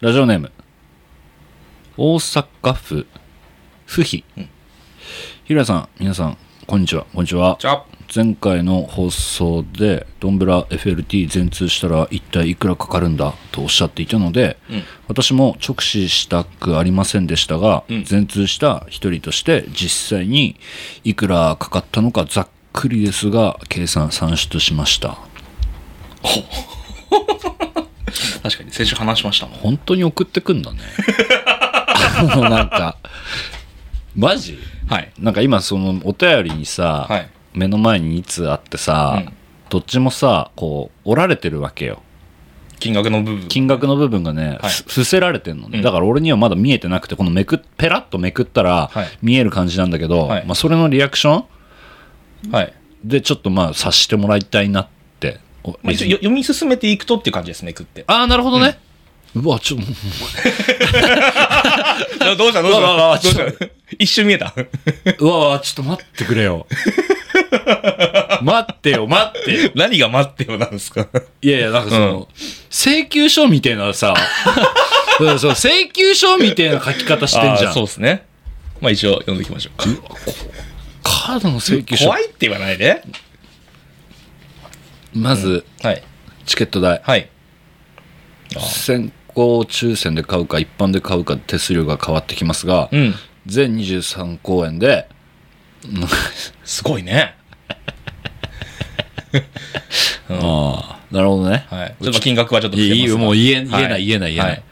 ラジオネーム。大阪府。府比、ひらさん皆さんこんにちは。こんにちは。前回の放送でドンブラ FLT 全通したら一体いくらかかるんだとおっしゃっていたので、うん。私も直視したくありませんでしたが、うん。全通した一人として実際にいくらかかったのかざっくりですが計算算出しました 確かに先週話しましたもん。本当に送ってくんだね。あのなんかマジ？はい。なんか今そのお便りにさ、はい。目の前に2通あってさ、うん。どっちもさこう折られてるわけよ。金額の部分。金額の部分がね、はい。ふ伏せられてんのね、うん。だから俺にはまだ見えてなくてこのめくっペラッとめくったらはい。見える感じなんだけど、はい。まあ、それのリアクション？はい、でちょっとまあ察してもらいたいなっておまあ、一応よ読み進めていくとっていう感じですねくって。ああなるほどね、うわちょっとどうした どうした？どうした？一瞬見えた。うわちょっと待ってくれよ。待ってよ待ってよ。何が待ってよなんですか？いやいやなんかその、請求書みたいなさ。うんそう請求書みたいな書き方してんじゃん。そうですね。まあ一応読んでいきましょうカードの請求書。怖いって言わないでまず、はい。チケット代。はい。先行抽選で買うか一般で買うか手数料が変わってきますが、うん。全23公演で すごいね。ああなるほどね。はい。ちょっと金額はちょっといいもう言え言えない言えない言えない、はい。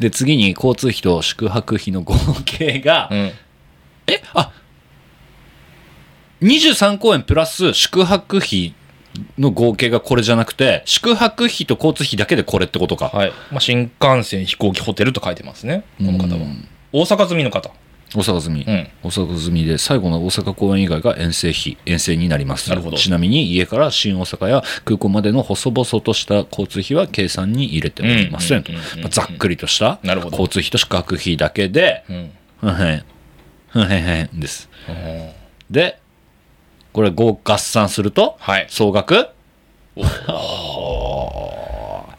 で次に交通費と宿泊費の合計が、うん。えあ23公演プラス宿泊費の合計がこれじゃなくて宿泊費と交通費だけでこれってことか、はい、まあ、新幹線飛行機ホテルと書いてますね。この方は。うん大阪済みの方。大阪済み、うん。大阪済みで最後の大阪公演以外が遠征費遠征になります。なるほど。ちなみに家から新大阪や空港までの細々とした交通費は計算に入れておりません。とうんうんうんうん。まあざっくりとしたなるほど。交通費と宿泊費だけでうん。ふんへん。ふんへんへんです。うん。でこれ合合算するとはい。総額？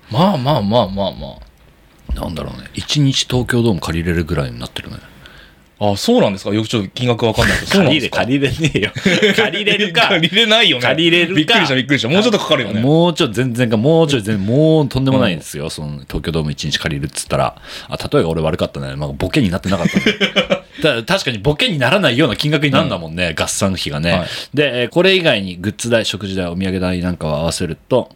まあまあまあまあまなんだろうね。1日東京ドーム借りれるぐらいになってるね。ああそうなんですか？よくちょっと金額わかんないけど そうなんですか？借りれねえよ。借りれるか。借りれないよね。借りれるか。びっくりしたびっくりした。もうちょっとかかるよね。もうちょっと全然か、もうちょい全然、もうとんでもないんですよ。その東京ドーム1日借りるっつったら。あ、例えが俺悪かったね。まあ、ボケになってなかったね。た確かにボケにならないような金額になるんだもんね、合算費がね。はい。で、えーこれ以外にグッズ代、食事代、お土産代なんかを合わせると、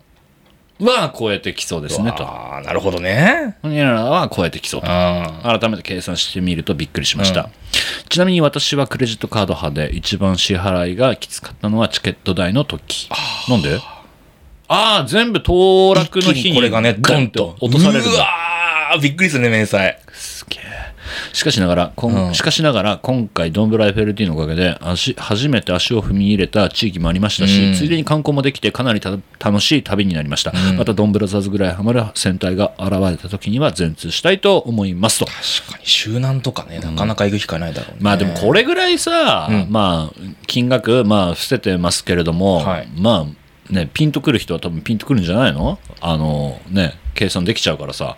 は超えてきそうですね、と。ああなるほどね。ほにゃららは超えてきそうと。あ改めて計算してみるとびっくりしました、ちなみに私はクレジットカード派で一番支払いがきつかったのはチケット代の時。なんで？ああ全部当落の日にこれがねドンと。落とされるんうわだーびっくりするね明細。すげえしかしながらこん、うん。しかしながら今回ドンブラ FLT のおかげで足初めて足を踏み入れた地域もありましたし、うん。ついでに観光もできてかなりた楽しい旅になりました、うん。またドンブラザーズぐらいハマる戦隊が現れた時には全通したいと思いますと。確かに周南とかねなかなか行く機会ないだろうね。まあでもこれぐらいさ、うん。まあ金額まあ伏せてますけれども、はい。まあねピンとくる人は多分ピンとくるんじゃないの？あのね計算できちゃうからさ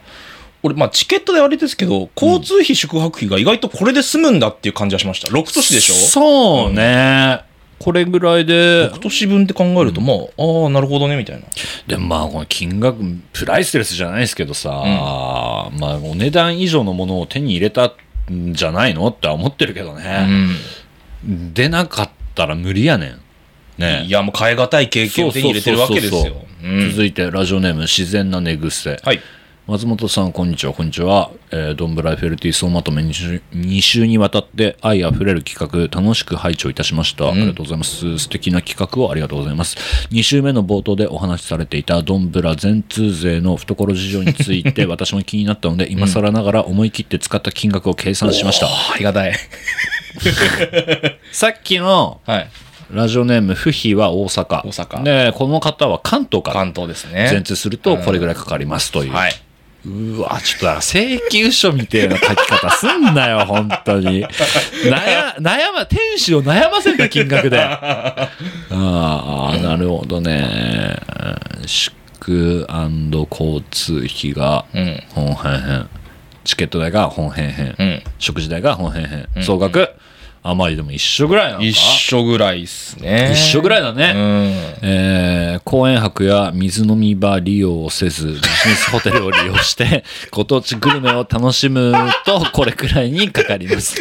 俺まあチケットであれですけど交通費宿泊費が意外とこれで済むんだっていう感じはしました。6都市でしょ？そうね、これぐらいで。6都市分って考えるとまあああなるほどねみたいな。でもまあこの金額プライスレスじゃないですけどさ、まあお値段以上のものを手に入れたんじゃないのって思ってるけどうね、ん。出なかったら無理やねん。ねいやもう変え難い経験を手に入れてるわけですよ。続いてラジオネーム自然な寝癖。はい松本さんこんにちはこんにちは、えー、ドンブラ FLT 総まとめ 2, 週2週にわたって愛あふれる企画楽しく拝聴いたしました、ありがとうございます。素敵な企画をありがとうございます。2週目の冒頭でお話しされていたドンブラ全通勢の懐事情について 私も気になったので今更ながら思い切って使った金額を計算しました、ありがたい。さっきのはい。ラジオネーム不比は大阪。大阪。でこの方は関東から関東ですね。全通するとこれぐらいかかりますという、はいうわ、ちょっと請求書みたいな書き方すんなよ、本当に。悩、悩ま、天使を悩ませた金額で。ああ、なるほどね。宿交通費が、うんほんへんへん。チケット代が本編編、うん。食事代が本編編、うん総額、あまりでも一緒ぐらいなのか一緒ぐらいっすね。一緒ぐらいだね。うん。えー公園泊や水飲み場利用をせず、ビジネスホテルを利用して、ご当地グルメを楽しむと、これくらいにかかります。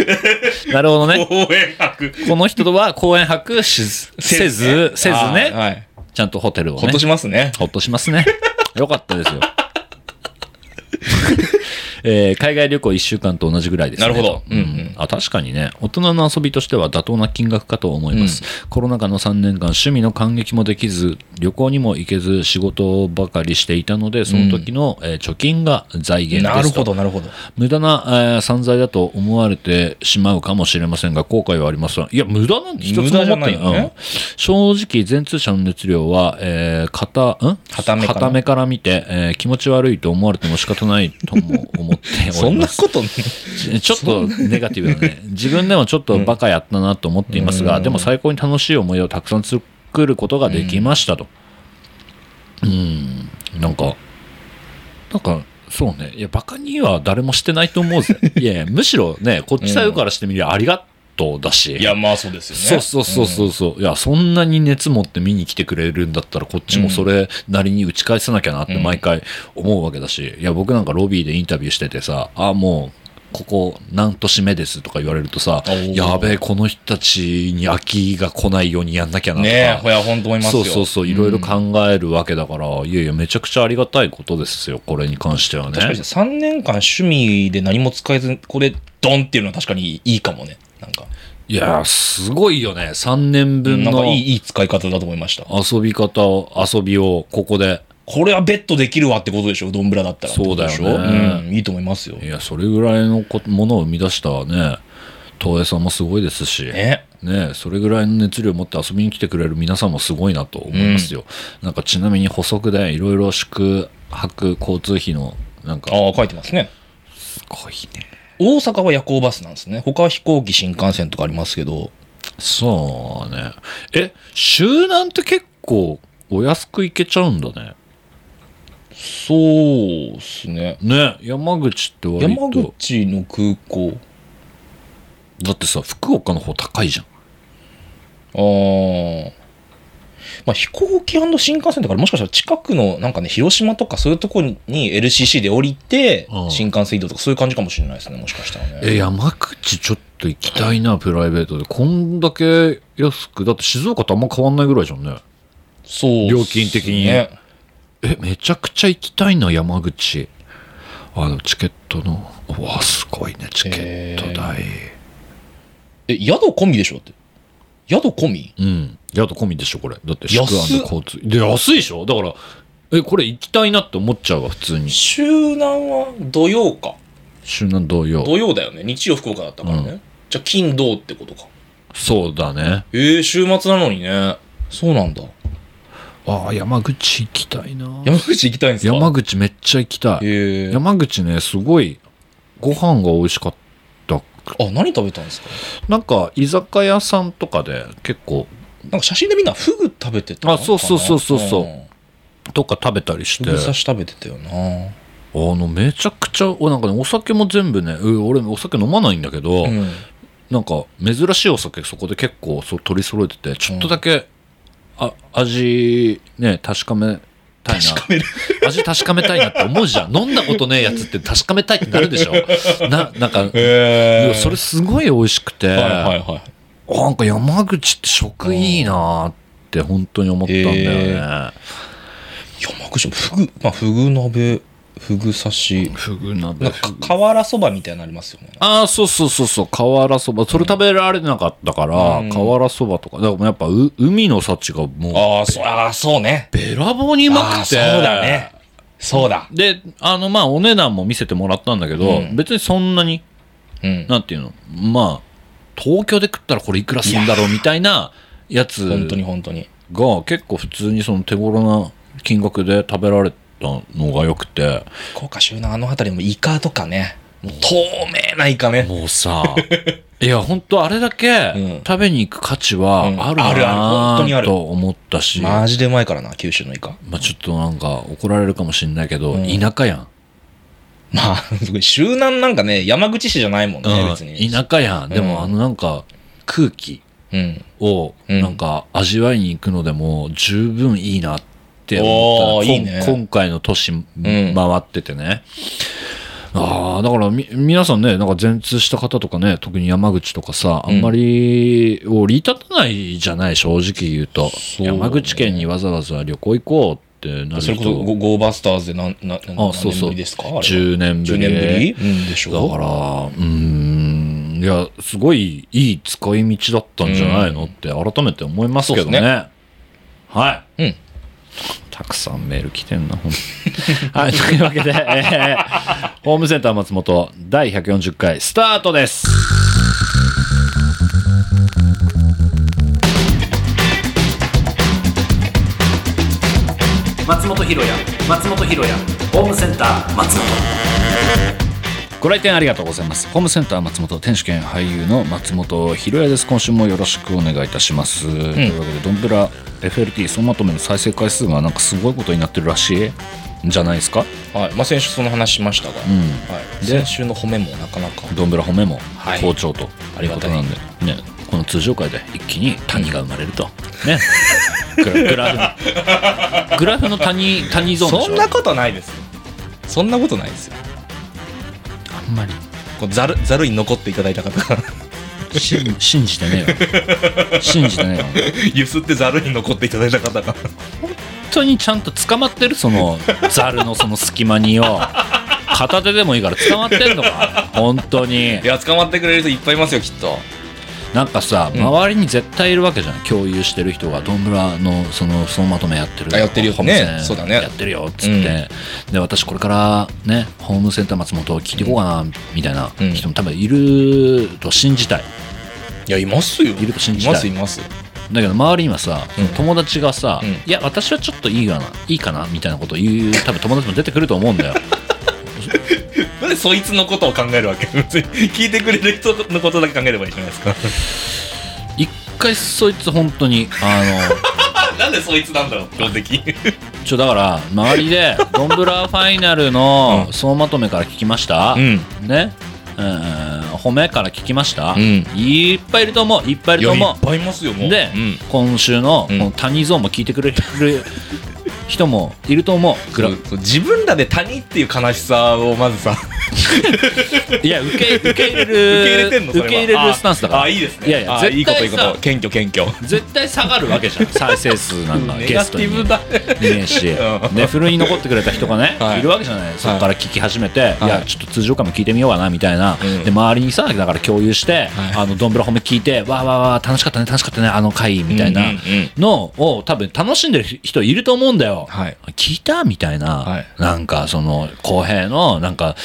なるほどね。公園泊。この人は公園泊しずせず、せずはいね、はい。ちゃんとホテルをね。ほっとしますね。ほっとしますね。よかったですよ。えー海外旅行1週間と同じぐらいですね。なるほど。とうんうん。あ確かにね、大人の遊びとしては妥当な金額かと思います。コロナ禍の3年間、趣味の感激もできず、旅行にも行けず、仕事ばかりしていたので、その時の、えー貯金が財源ですと。なるほど、なるほど。無駄な、えー散財だと思われてしまうかもしれませんが、後悔はありません。いや、無駄なんて一つも思ってないよね。うん。正直、全通社の熱量は、えー、片、ん？片目から。見て、えー気持ち悪いと思われても仕方ないとも思っておそ。んなことね。ちょっとネガティブだね。自分でもちょっとバカやったなと思っていますが、うんでも最高に楽しい思いをたくさん作ることができましたと。うん、なんか、なんか、そうね。いや、バカには誰もしてないと思うぜ。いやいや、むしろね、こっちサイドからしてみりゃありがとうだし。いや、まあそうですよね。そうそうそうそうそう、いやそんなに熱持って見に来てくれるんだったらこっちもそれなりに打ち返さなきゃなって毎回思うわけだし、いや僕なんかロビーでインタビューしててさあもうここ何年目ですとか言われるとさやべえこの人たちに飽きが来ないようにやんなきゃなとか、ねえ、ほや、本当思いますよ。そうそうそういろいろ考えるわけだから、いやいやめちゃくちゃありがたいことですよこれに関してはね確かに3年間趣味で何も使えず、これ、ドンっていうのは確かにいいかもね。なんか、いやすごいよね3年分のなんかいい、いい使い方だと思いました。遊び方を遊びをここでこれはベッドできるわってことでしょ、うどんぶらだったら。そうだよねってことでしょ？うん、いいと思いますよ。いや、それぐらいのこものを生み出したね、東映さんもすごいですし、ねね。それぐらいの熱量を持って遊びに来てくれる皆さんもすごいなと思いますよ。なんかちなみに補足でいろいろ宿泊交通費の、なんか、ああ、書いてますね。すごいね。大阪は夜行バスなんですね。他は飛行機、新幹線とかありますけど、そうね。え、週なんて結構お安く行けちゃうんだね。そうっすね。ね、山口って割山と、口の空港。だってさ、福岡の方高いじゃん。ああ。まあ飛行機新幹線とかもしかしたら近くのなんかね、広島とかそういうとこに LCC で降りてう、ん新幹線移動とかそういう感じかもしれないですね、もしかしたらね。え、山口ちょっと行きたいな、プライベートで。こんだけ安く、だって静岡とあんま変わんないぐらいじゃんね。そうね。料金的にえ、めちゃくちゃ行きたいな、山口。あの、チケットの、うわ、すごいね、チケット代。え、宿込みでしょって。宿込み？うん。宿込みでしょ、これ。だって、宿交通。で、安いでしょ？だから、え、これ行きたいなって思っちゃうわ、普通に。周南は土曜か。週南同様。土曜だよね。日曜福岡だったからね。うじゃあ金土ってことか。そうだね。えー、週末なのにね。そうなんだ。ああ、山口行きたいな。山口行きたいんですか？山口めっちゃ行きたい。えー、山口ね、すごい、ご飯が美味しかった。あ、何食べたんですか？なんか、居酒屋さんとかで結構、なんか写真でみんなフグ食べてたあそうそうそうそうそう。ん。とか食べたりして、フグあ刺し食べてたよな。の、めちゃくちゃ、おなんかね、お酒も全部ね、う俺お酒飲まないんだけど、うん。なんか、珍しいお酒そこで結構そう取り揃えてて、ちょっとだけ、あ、味、ね、確かめたいな。確かめる。味確かめたいなって思うじゃん。飲んだことねえやつって確かめたいってなるでしょ。な、なんか、えいやそれすごい美味しくて、はいはいはい。あなんか山口って食いいなーって本当に思ったんだよね。え山口もフグ、まあ、フグ鍋、フグ刺し、フグ鍋瓦そばみたいなのありますよね。ああ、そうそうそうそう、瓦そば。それ食べられなかったから、うん瓦そばとか。だからやっぱう海の幸がもう、ああ、そう、ああ、そうね。べらぼうにうまくて。そうだね。そうだ。で、あの、まあ、お値段も見せてもらったんだけど、うん別にそんなに、うん。なんていうの、まあ、東京で食ったらこれいくらするんだろうみたいなやつ本当に本当に。が結構普通にその手頃な金額で食べられたのが良くて、福岡州のあの辺りでもイカとかね。もう透明なイカね。もうさ、いや、本当あれだけうん食べに行く価値はうんあるあるあると思ったし、まマジでうまいからな、九州のイカ。あちょっとなんか怒られるかもしれないけど、うん田舎やん。まあ、周南なんかね、山口市じゃないもんね、別に。うん、田舎やん。でも、うんあのなんか、空気うん。を、うんなんか、味わいに行くのでも、十分いいなって思ったいいね今回の都市ん回っててね。ああ、だからみ、皆さんね、なんか全通した方とかね、特に山口とかさ、あんまり降り立たないじゃない、正直言うと。う山口県にわざわざ旅行行こうってなるそれこそゴ、ーバスターズで何、何、何あそうそう年ぶりですか？あれは10年ぶ10り。年ぶり？うんでしょ？だから、うーん、いや、すごいいい使い道だったんじゃないのって改めて思いますけどね。そうっはい。うん。たくさんメール来てんな、ほんと はい、というわけで、えーホームセンター松本第140回スタートです。松本ひろや松本ひろやホームセンター松本ご来店ありがとうございます。ホームセンター松本天主兼俳優の松本ひろやです。今週もよろしくお願いいたします、というわけでドンブラ FLT 総まとめの再生回数がなんかすごいことになってるらしい。んじゃないですか？はい。まあ、先週その話しましたが、うん。はい。で先週の褒めもなかなか。ドンブラ褒めもはい。好調とありがたいいうことなんで、ね、この通常回で一気に谷が生まれると、ね。グラグラフのグラフの谷谷ゾーンそんなことないですよ。そんなことないですよ。あんまり。こうざる、ざるに残っていただいた方が、信信じてねえよ。信じてねえよ。ゆすってざるに残っていただいた方が。本当にちゃんと捕まってる？そのザルのその隙間によ片手でもいいから捕まってんのか。本当に。いや、捕まってくれる人いっぱいいますよ、きっと。なんかさうん。周りに絶対いるわけじゃん共有してる人が。どんぶらのその総まとめやってる。あやってるよ。ねホームセンそうだね。やってるよっつって、で私これからねホームセンター松本を聞いていこうかなみたいなうん。人も多分いると信じたい。いや、いますよ。いると信じたい。います、います。だけど周りにはさ、うん。友達がさ、うん。いや私はちょっといいかないいかなみたいなことを言う多分友達も出てくると思うんだよ なんでそいつのことを考えるわけ？別 に聞いてくれる人のことだけ考えればいいじゃないですか。一回そいつ本当にあの なんでそいつなんだろう、標的。ちょだから周りでドンブラファイナルの総まとめから聞きました、ん。ね？うん褒めから聞きました、うんいっぱいいると思ういっぱいいると思っぱいいますよ、もうう。で、うん。今週のこうんの谷ゾーンも聞いてくれる人もいると思う。グラそうそう自分らで谷っていう悲しさをまずさ、いや受け受け入れる受け入れるスタンスだから。ああ、いいですね。いやいやあ絶対いいこといいこさと。謙虚謙虚。絶対下がるわけじゃん。再生数なんかゲストに。ね。えし、うん。で、ふるいに残ってくれた人がね、はい。い、るわけじゃない、そこから聞き始めて、い、や、ちょっと通常回も聞いてみようかなみたいな、うん。で、周りにさ、だから共有して、はい。あの、どんぶら褒め聞いて、わーわーわー、楽しかったね、楽しかったね、あの回みたいなのを、多分楽しんでる人いると思うんだよ。はい。聞いた？みたいな、はい。なんか、その、公平の、なんか、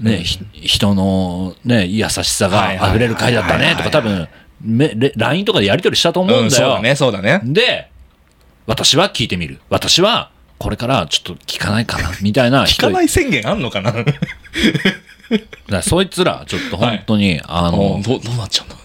ね、ひ人の、ね、優しさが溢れる回だったね、とか、多分、LINE とかでやり取りしたと思ううんん、だよ。そうだね、そうだね。で、私は聞いてみる。私は、これからちょっと聞かないかな、みたいな聞人。かない宣言あんのかな？だそいつら、ちょっと本当に、ああの、どうどうなっちゃうんだ？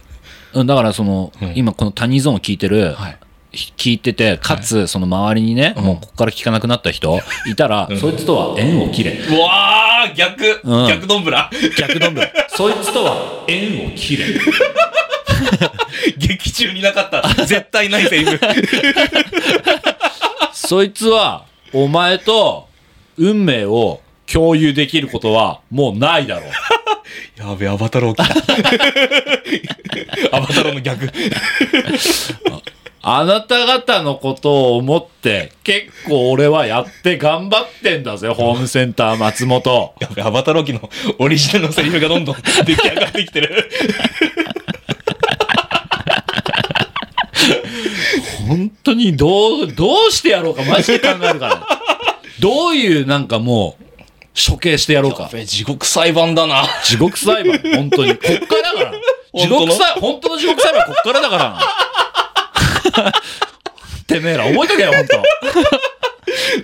うんだからその、うん今この谷ゾーンを聞いてる、はいひ聞いてて、かつ、その周りにね、うん。もうここから聞かなくなった人いたら、そいつとは縁を切れ。うわー逆、うん。逆どんぶら。逆ドンブラ。そいつとは縁を切れ。劇中になかった。絶対ないセリフ。そいつは、お前と運命を共有できることはもうないだろう。やべアバタロー来た。アバタローの逆あなた方のことを思って、結構俺はやって頑張ってんだぜ、ホームセンター松本。やべアバタロー機のオリジナルのセリフがどんどん出来上がってきてる 本当にどう、どうしてやろうか、マジで考えるから。どういうなんかもう、処刑してやろうか。べ地獄裁判だな地獄裁判、本当に。こっからだから。地獄裁、本当の地獄裁判こっからだから。てめえら、覚えとけよ、本当。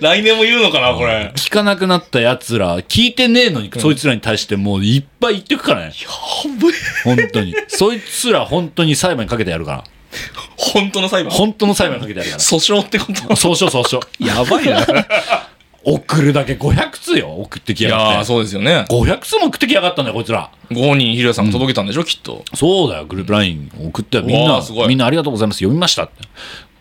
来年も言うのかなこれ聞かなくなった奴ら、聞いてねえのに、そいつらに対してもういっぱい言ってくからね。半分本当に。そいつら本当に裁判にかけてやるから。本当の裁判？本当の裁判にかけてやるから。訴訟ってこと？訴訟訴訟。やばいな 送るだけ500通よ、送ってきいやがって。そうですよね。500通も送ってきやがったんだよ、こいつら。ご本人、ひろやさんが届けたんでしょ、きっと。そうだよ、グループライン送って、みんなみんなありがとうございます、読みましたって。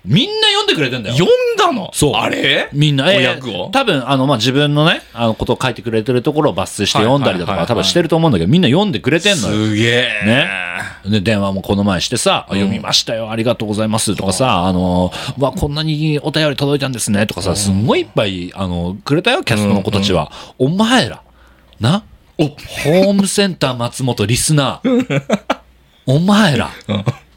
みんな読んでくれてんだよ。読んだの？そう。あれ？みんな、えー500を？多分、あの、まあ、自分のね、あの、ことを書いてくれてるところを抜粋して読んだりだとか、多分してると思うんだけど、みんな読んでくれてんのよ。すげえ。ね。で、電話もこの前してさ、あ読みましたよ、ありがとうございますとかさ、あの、わ、こんなにお便り届いたんですねとかさ、すんごいいっぱい、あの、くれたよ、キャストの子たちは。お前ら、な、お。ホームセンター松本リスナー、お前ら、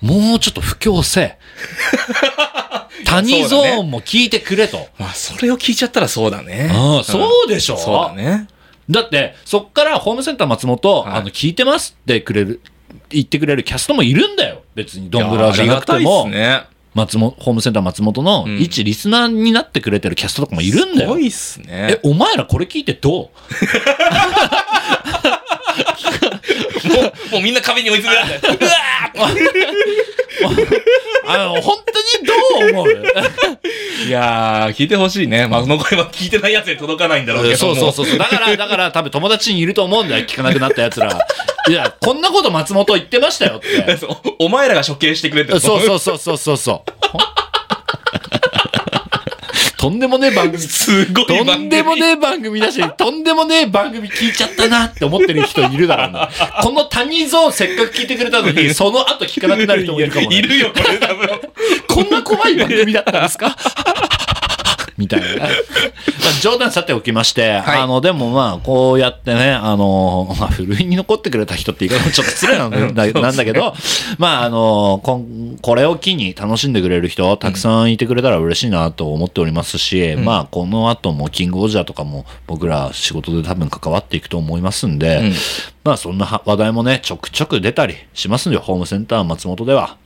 もうちょっと布教せ。谷ゾーンも聞いてくれと。まあ、それを聞いちゃったらそうだね。ああそうでしょ？そうだね。だって、そっからホームセンター松本、はいあの、聞いてますってくれる、言ってくれるキャストもいるんだよ。別にドンブラじゃなくても、ね。松本、ホームセンター松本のうん一リスナーになってくれてるキャストとかもいるんだよ。すごいっすねえ、。お前らこれ聞いてど もう、もうみんな壁に追い詰められて。うわうあの、本当にどう思う？ー いやー、聞いてほしいね。まあ、その声は聞いてないやつに届かないんだろうけども。そうそうそうそう。だから、だから多分友達にいると思うんだよ。聞かなくなった奴ら。いや、こんなこと松本言ってましたよって。お前らが処刑してくれてるそうそうそうそうそうそう。とんでもねえ番組すごい。とんでもねえ番組だし、とんでもねえ番組聞いちゃったなって思ってる人いるだろうな。この谷ゾーンせっかく聞いてくれたのに、その後聞かなくなる人もいるかもね。いるよ、これ多分。こんな怖い番組だったんですか？みたいな。まあ冗談さておきまして、はい。あの、でもまあ、こうやってね、あの、まあ、ふるいに残ってくれた人って言い方もちょっと失礼なんだなんだけど、まあ、あの、こんこれを機に楽しんでくれる人、たくさんいてくれたら嬉しいなと思っておりますし、まあ、この後もキングオージャーとかも僕ら仕事で多分関わっていくと思いますんで、うん。まあ、そんな話題もね、ちょくちょく出たりしますんで、ホームセンター松本では。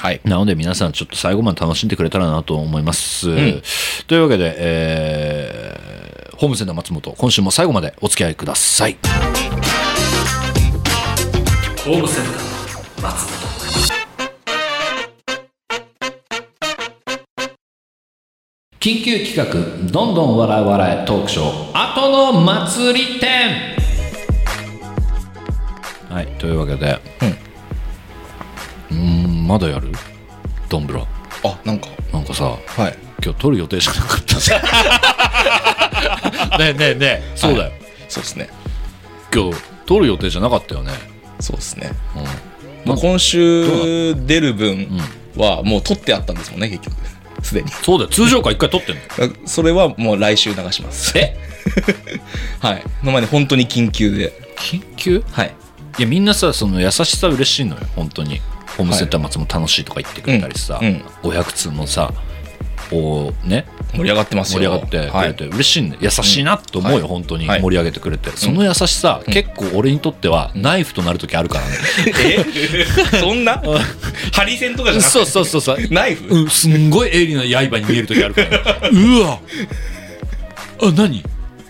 はい。なので皆さんちょっと最後まで楽しんでくれたらなと思います。んというわけで、えーホームセンター松本、今週も最後までお付き合いください。ホームセンター松本。緊急企画、どんどん笑い笑いトークショー、後の祭り展はい、というわけで、うーん、まだやる？ドンブラ。あ、なんか、なんかさ、はい。今日撮る予定じゃなかった。ねえねえねえ、そうだよ。そうですね。今日撮る予定じゃなかったよね。そうですね。うん。もう今週出る分はもう取ってあったんですもんね、結局。すでに。そうだよ。通常回一回撮ってんの？それはもう来週流します。え？はい。の前に本当に緊急で。緊急？はい。いや、みんなさ、その優しさ嬉しいのよ、本当に。ホームセンター松も楽しいとか言ってくれたりさ、うん500通もさ、こうね、盛り上がってますよ。盛り上がってくれて、嬉しいんだよ優しいなと思うよ、はい。本当にはい。盛り上げてくれて、その優しさ、結構俺にとってはナイフとなる時あるからね、え？そんな？ハリセンとかじゃなくて？そうそうそうそう。ナイフ、うん、すんごい鋭利な刃に見える時あるから、うわ。あ何？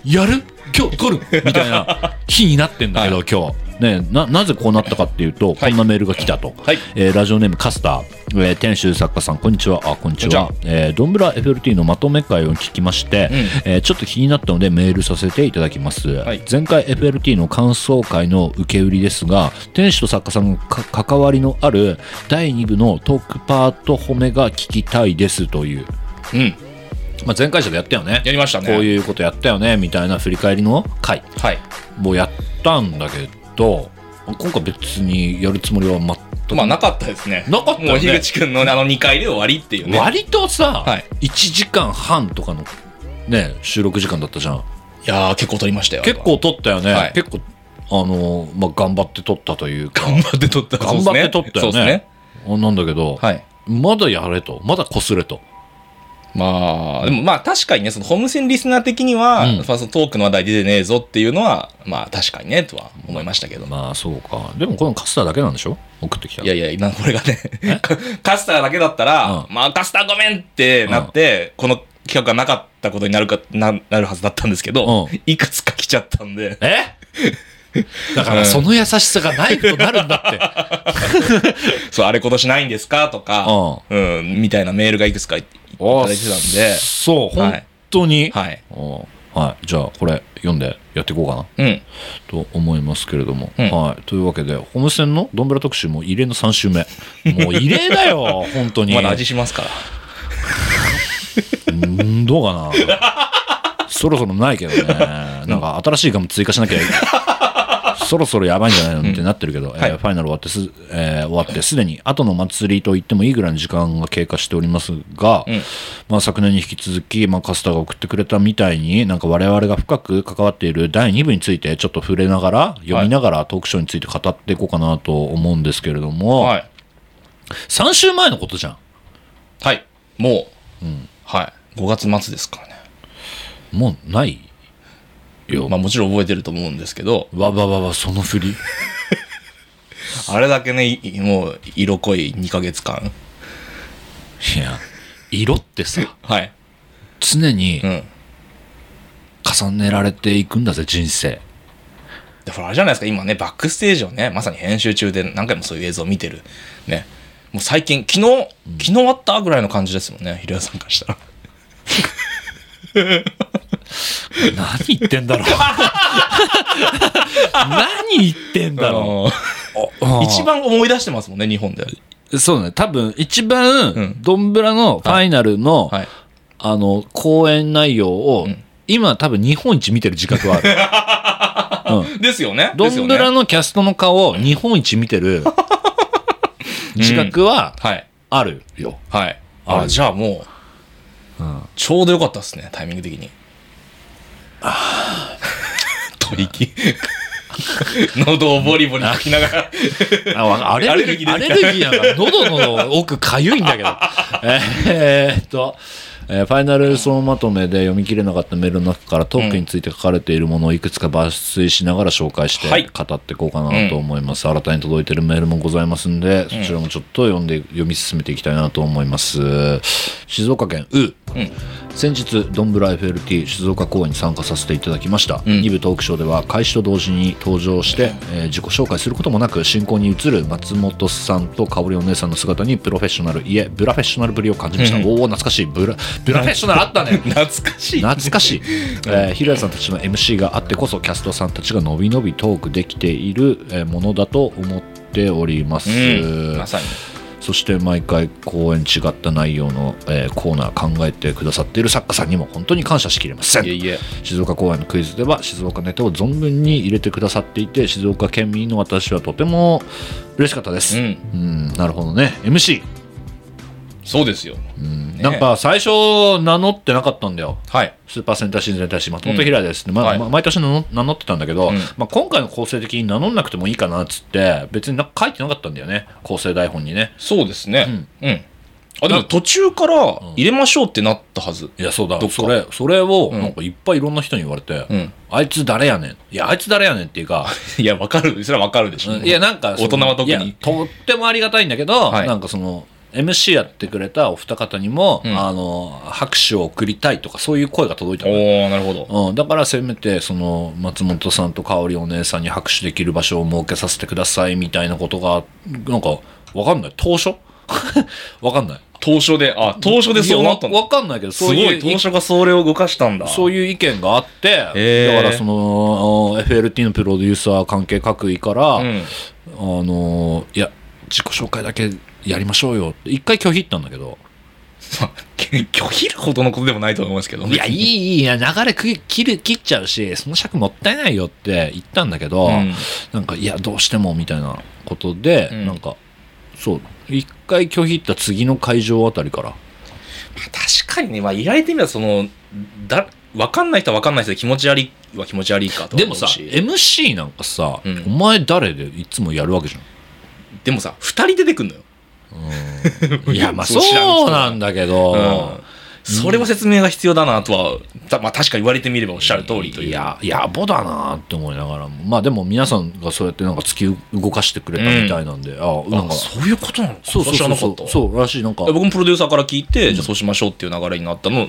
やる？今日撮る？みたいな日になってんだけど、は今日ねななぜこうなったかっていうと、こんなメールが来たと、はい。えーラジオネームカスター、えー店主作家さんこんにちは。あこんにちは。えードンブラ FLT のまとめ会を聞きまして、うん。えーちょっと気になったのでメールさせていただきます、はい。前回 FLT の感想会の受け売りですが店主と作家さんがか関わりのある第2部のトークパート褒めが聞きたいですという、うん。まあ、前回者でやったよね。やりましたね。こういうことやったよねみたいな振り返りの回はい。をやったんだけど今回別にやるつもりは全くまあなかったですね。なかったよねもう樋口くんのあの2回で終わりっていうね。割とさ、はい1時間半とかのね収録時間だったじゃんいやー結構撮りましたよ。結構撮ったよね、はい結構あの、まあ、頑張って撮ったというか頑張って撮った。頑張って撮ったよねそうですね。あなんだけど、はい。まだやれとまだこすれとまあ、でもまあ確かにね、そのホームセンリスナー的には、うん。まあそのトークの話題出てねえぞっていうのは、まあ確かにね、とは思いましたけど。まあそうか。でもこのカスターだけなんでしょ？送ってきたいやいや、今これがね、カカスターだけだったら、うん。まあカスターごめんってなって、この企画がなかったことになるか、ななるはずだったんですけど、うん。いくつか来ちゃったんで、え？だからその優しさがないとなるんだって。そう、あれ今年ないんですかとか、うん、みたいなメールがいくつかいいただいてたんで、そう、はい。本当に？はい。うん。はい、じゃあこれ読んでやっていこうかな。うん。と思いますけれども、うん。はい、というわけでホームセンのどんぶら特集も異例の3週目。もう異例だよ 本当に。まだ味しますから。うんどうかな。そろそろないけどね。なんか新しいガム追加しなきゃいけないそろそろやばいんじゃないの？ってなってるけど、えーはい。ファイナル終わってす、えー終わってすでに後の祭りと言ってもいいぐらいの時間が経過しておりますが、うん。まあ、昨年に引き続き、まあ、カスタが送ってくれたみたいになんか我々が深く関わっている第2部についてちょっと触れながら読みながらトークショーについて語っていこうかなと思うんですけれども、はい。3週前のことじゃん。はい。もう、はい。5月末ですからね。もうない？よ、まあもちろん覚えてると思うんですけど、わわわわその振り あれだけね、いもう色濃い2ヶ月間。いや色ってさはい。常にうん。重ねられていくんだぜ人生で、ほら、あれじゃないですか、今ね、バックステージをね、まさに編集中で何回もそういう映像を見てる。ね。もう最近、昨日、昨日あったぐらいの感じですもんね、平谷さんからしたら。何言ってんだろう 何言ってんだろう一番思い出してますもんね、日本で。そうね多分一う番んドンブラのファイナルの、はい。あの公演内容を、うん今多分日本一見てる自覚はある、うん、ですよね。ドンブラの。のキャストの顔を日本一見てる 自覚ははい。あるよ、はい。あ、じゃあもう、うんちょうどよかったですね、タイミング的に。あ吐息。喉をボリボリ吹きながら。あわアレルギー、アアレルギーなんか喉の奥かゆいんだけど。えーっと、えーファイナル総まとめで読み切れなかったメールの中からトークについて書かれているものをいくつか抜粋しながら紹介してはい語っていこうかなと思います。新たに届いているメールもございますんで、そちらもちょっと読んで読み進めていきたいなと思います。静岡県ううん。先日ドンブラ FLT 静岡公演に参加させていただきました、うん。2部トークショーでは開始と同時に登場して、えー自己紹介することもなく進行に移る松本さんと香織お姉さんの姿にプロフェッショナルいえブラフェッショナルぶりを感じました、うん。おお懐かしい。ブラブラフェッショナルあったね。懐かしい。懐かしい、えー、平井さんたちの MC があってこそキャストさんたちがのびのびトークできている、えーものだと思っております、うん。まさに。そして毎回公演違った内容の、えーコーナー考えてくださっている作家さんにも本当に感謝しきれません。静岡公演のクイズでは静岡ネタを存分に入れてくださっていて静岡県民の私はとても嬉しかったです、うん。うんなるほどね MC、そうですよ。うんねなんか最初名乗ってなかったんだよはい。スーパーセンターシーズンに対して松本平ですって、まあはいまあ毎年名乗名乗ってたんだけど、うんまあ、今回の構成的に名乗んなくてもいいかなっつって別になんか書いてなかったんだよね構成台本にねそうですね。うん。あ、でも途中から入れましょうってなったはず。いやそうだそれそれをうんなんかいっぱいいろんな人に言われて、うん。あいつ誰やねんいやあいつ誰やねんっていうか いや、わかる。それはわかるでしょ。うんいやなんか大人は特にとってもありがたいんだけど、はいなんかその MC やってくれたお二方にも、うん。あの拍手を送りたいとかそういう声が届いたおー、なるほど。うん、だからせめてその松本さんと香織お姉さんに拍手できる場所を設けさせてくださいみたいなことがなんかわかんない。当初？わかんない。当初で、あ、当初でそうなったわわかんないけどすごそういうい、当初がそれを動かしたんだ。そういう意見があって、へー。だからその FLT のプロデューサー関係各位から、うん。あのいや自己紹介だけやりましょうよって。一回拒否ったんだけど。ま あ拒否るほどのことでもないと思いますけど。いやいいいい。いや流れく切る切っちゃうしその尺もったいないよって言ったんだけど、うん。なんかいやどうしてもみたいなことで、うん。なんかそう。一回拒否った次の会場あたりから。確かにね、まあ、言われてみれば、その、だ、わかんない人はわかんない人で気持ち悪いは気持ち悪いかとはでもさ MC なんかさ、うん。お前誰でいつもやるわけじゃん。でもさ、二人出てくんのよ。いやまあそうなんだけど、うん。それは説明が必要だなとは、たまあ確か言われてみればおっしゃる通りという。いや野暮だなって思いながらも。まあでも皆さんがそうやってなんか突き動かしてくれたみたいなんで、あなんあかそういうことなの？かそうそうそうそう。そうらしい。なんか僕もプロデューサーから聞いて、じゃあそうしましょうっていう流れになったのは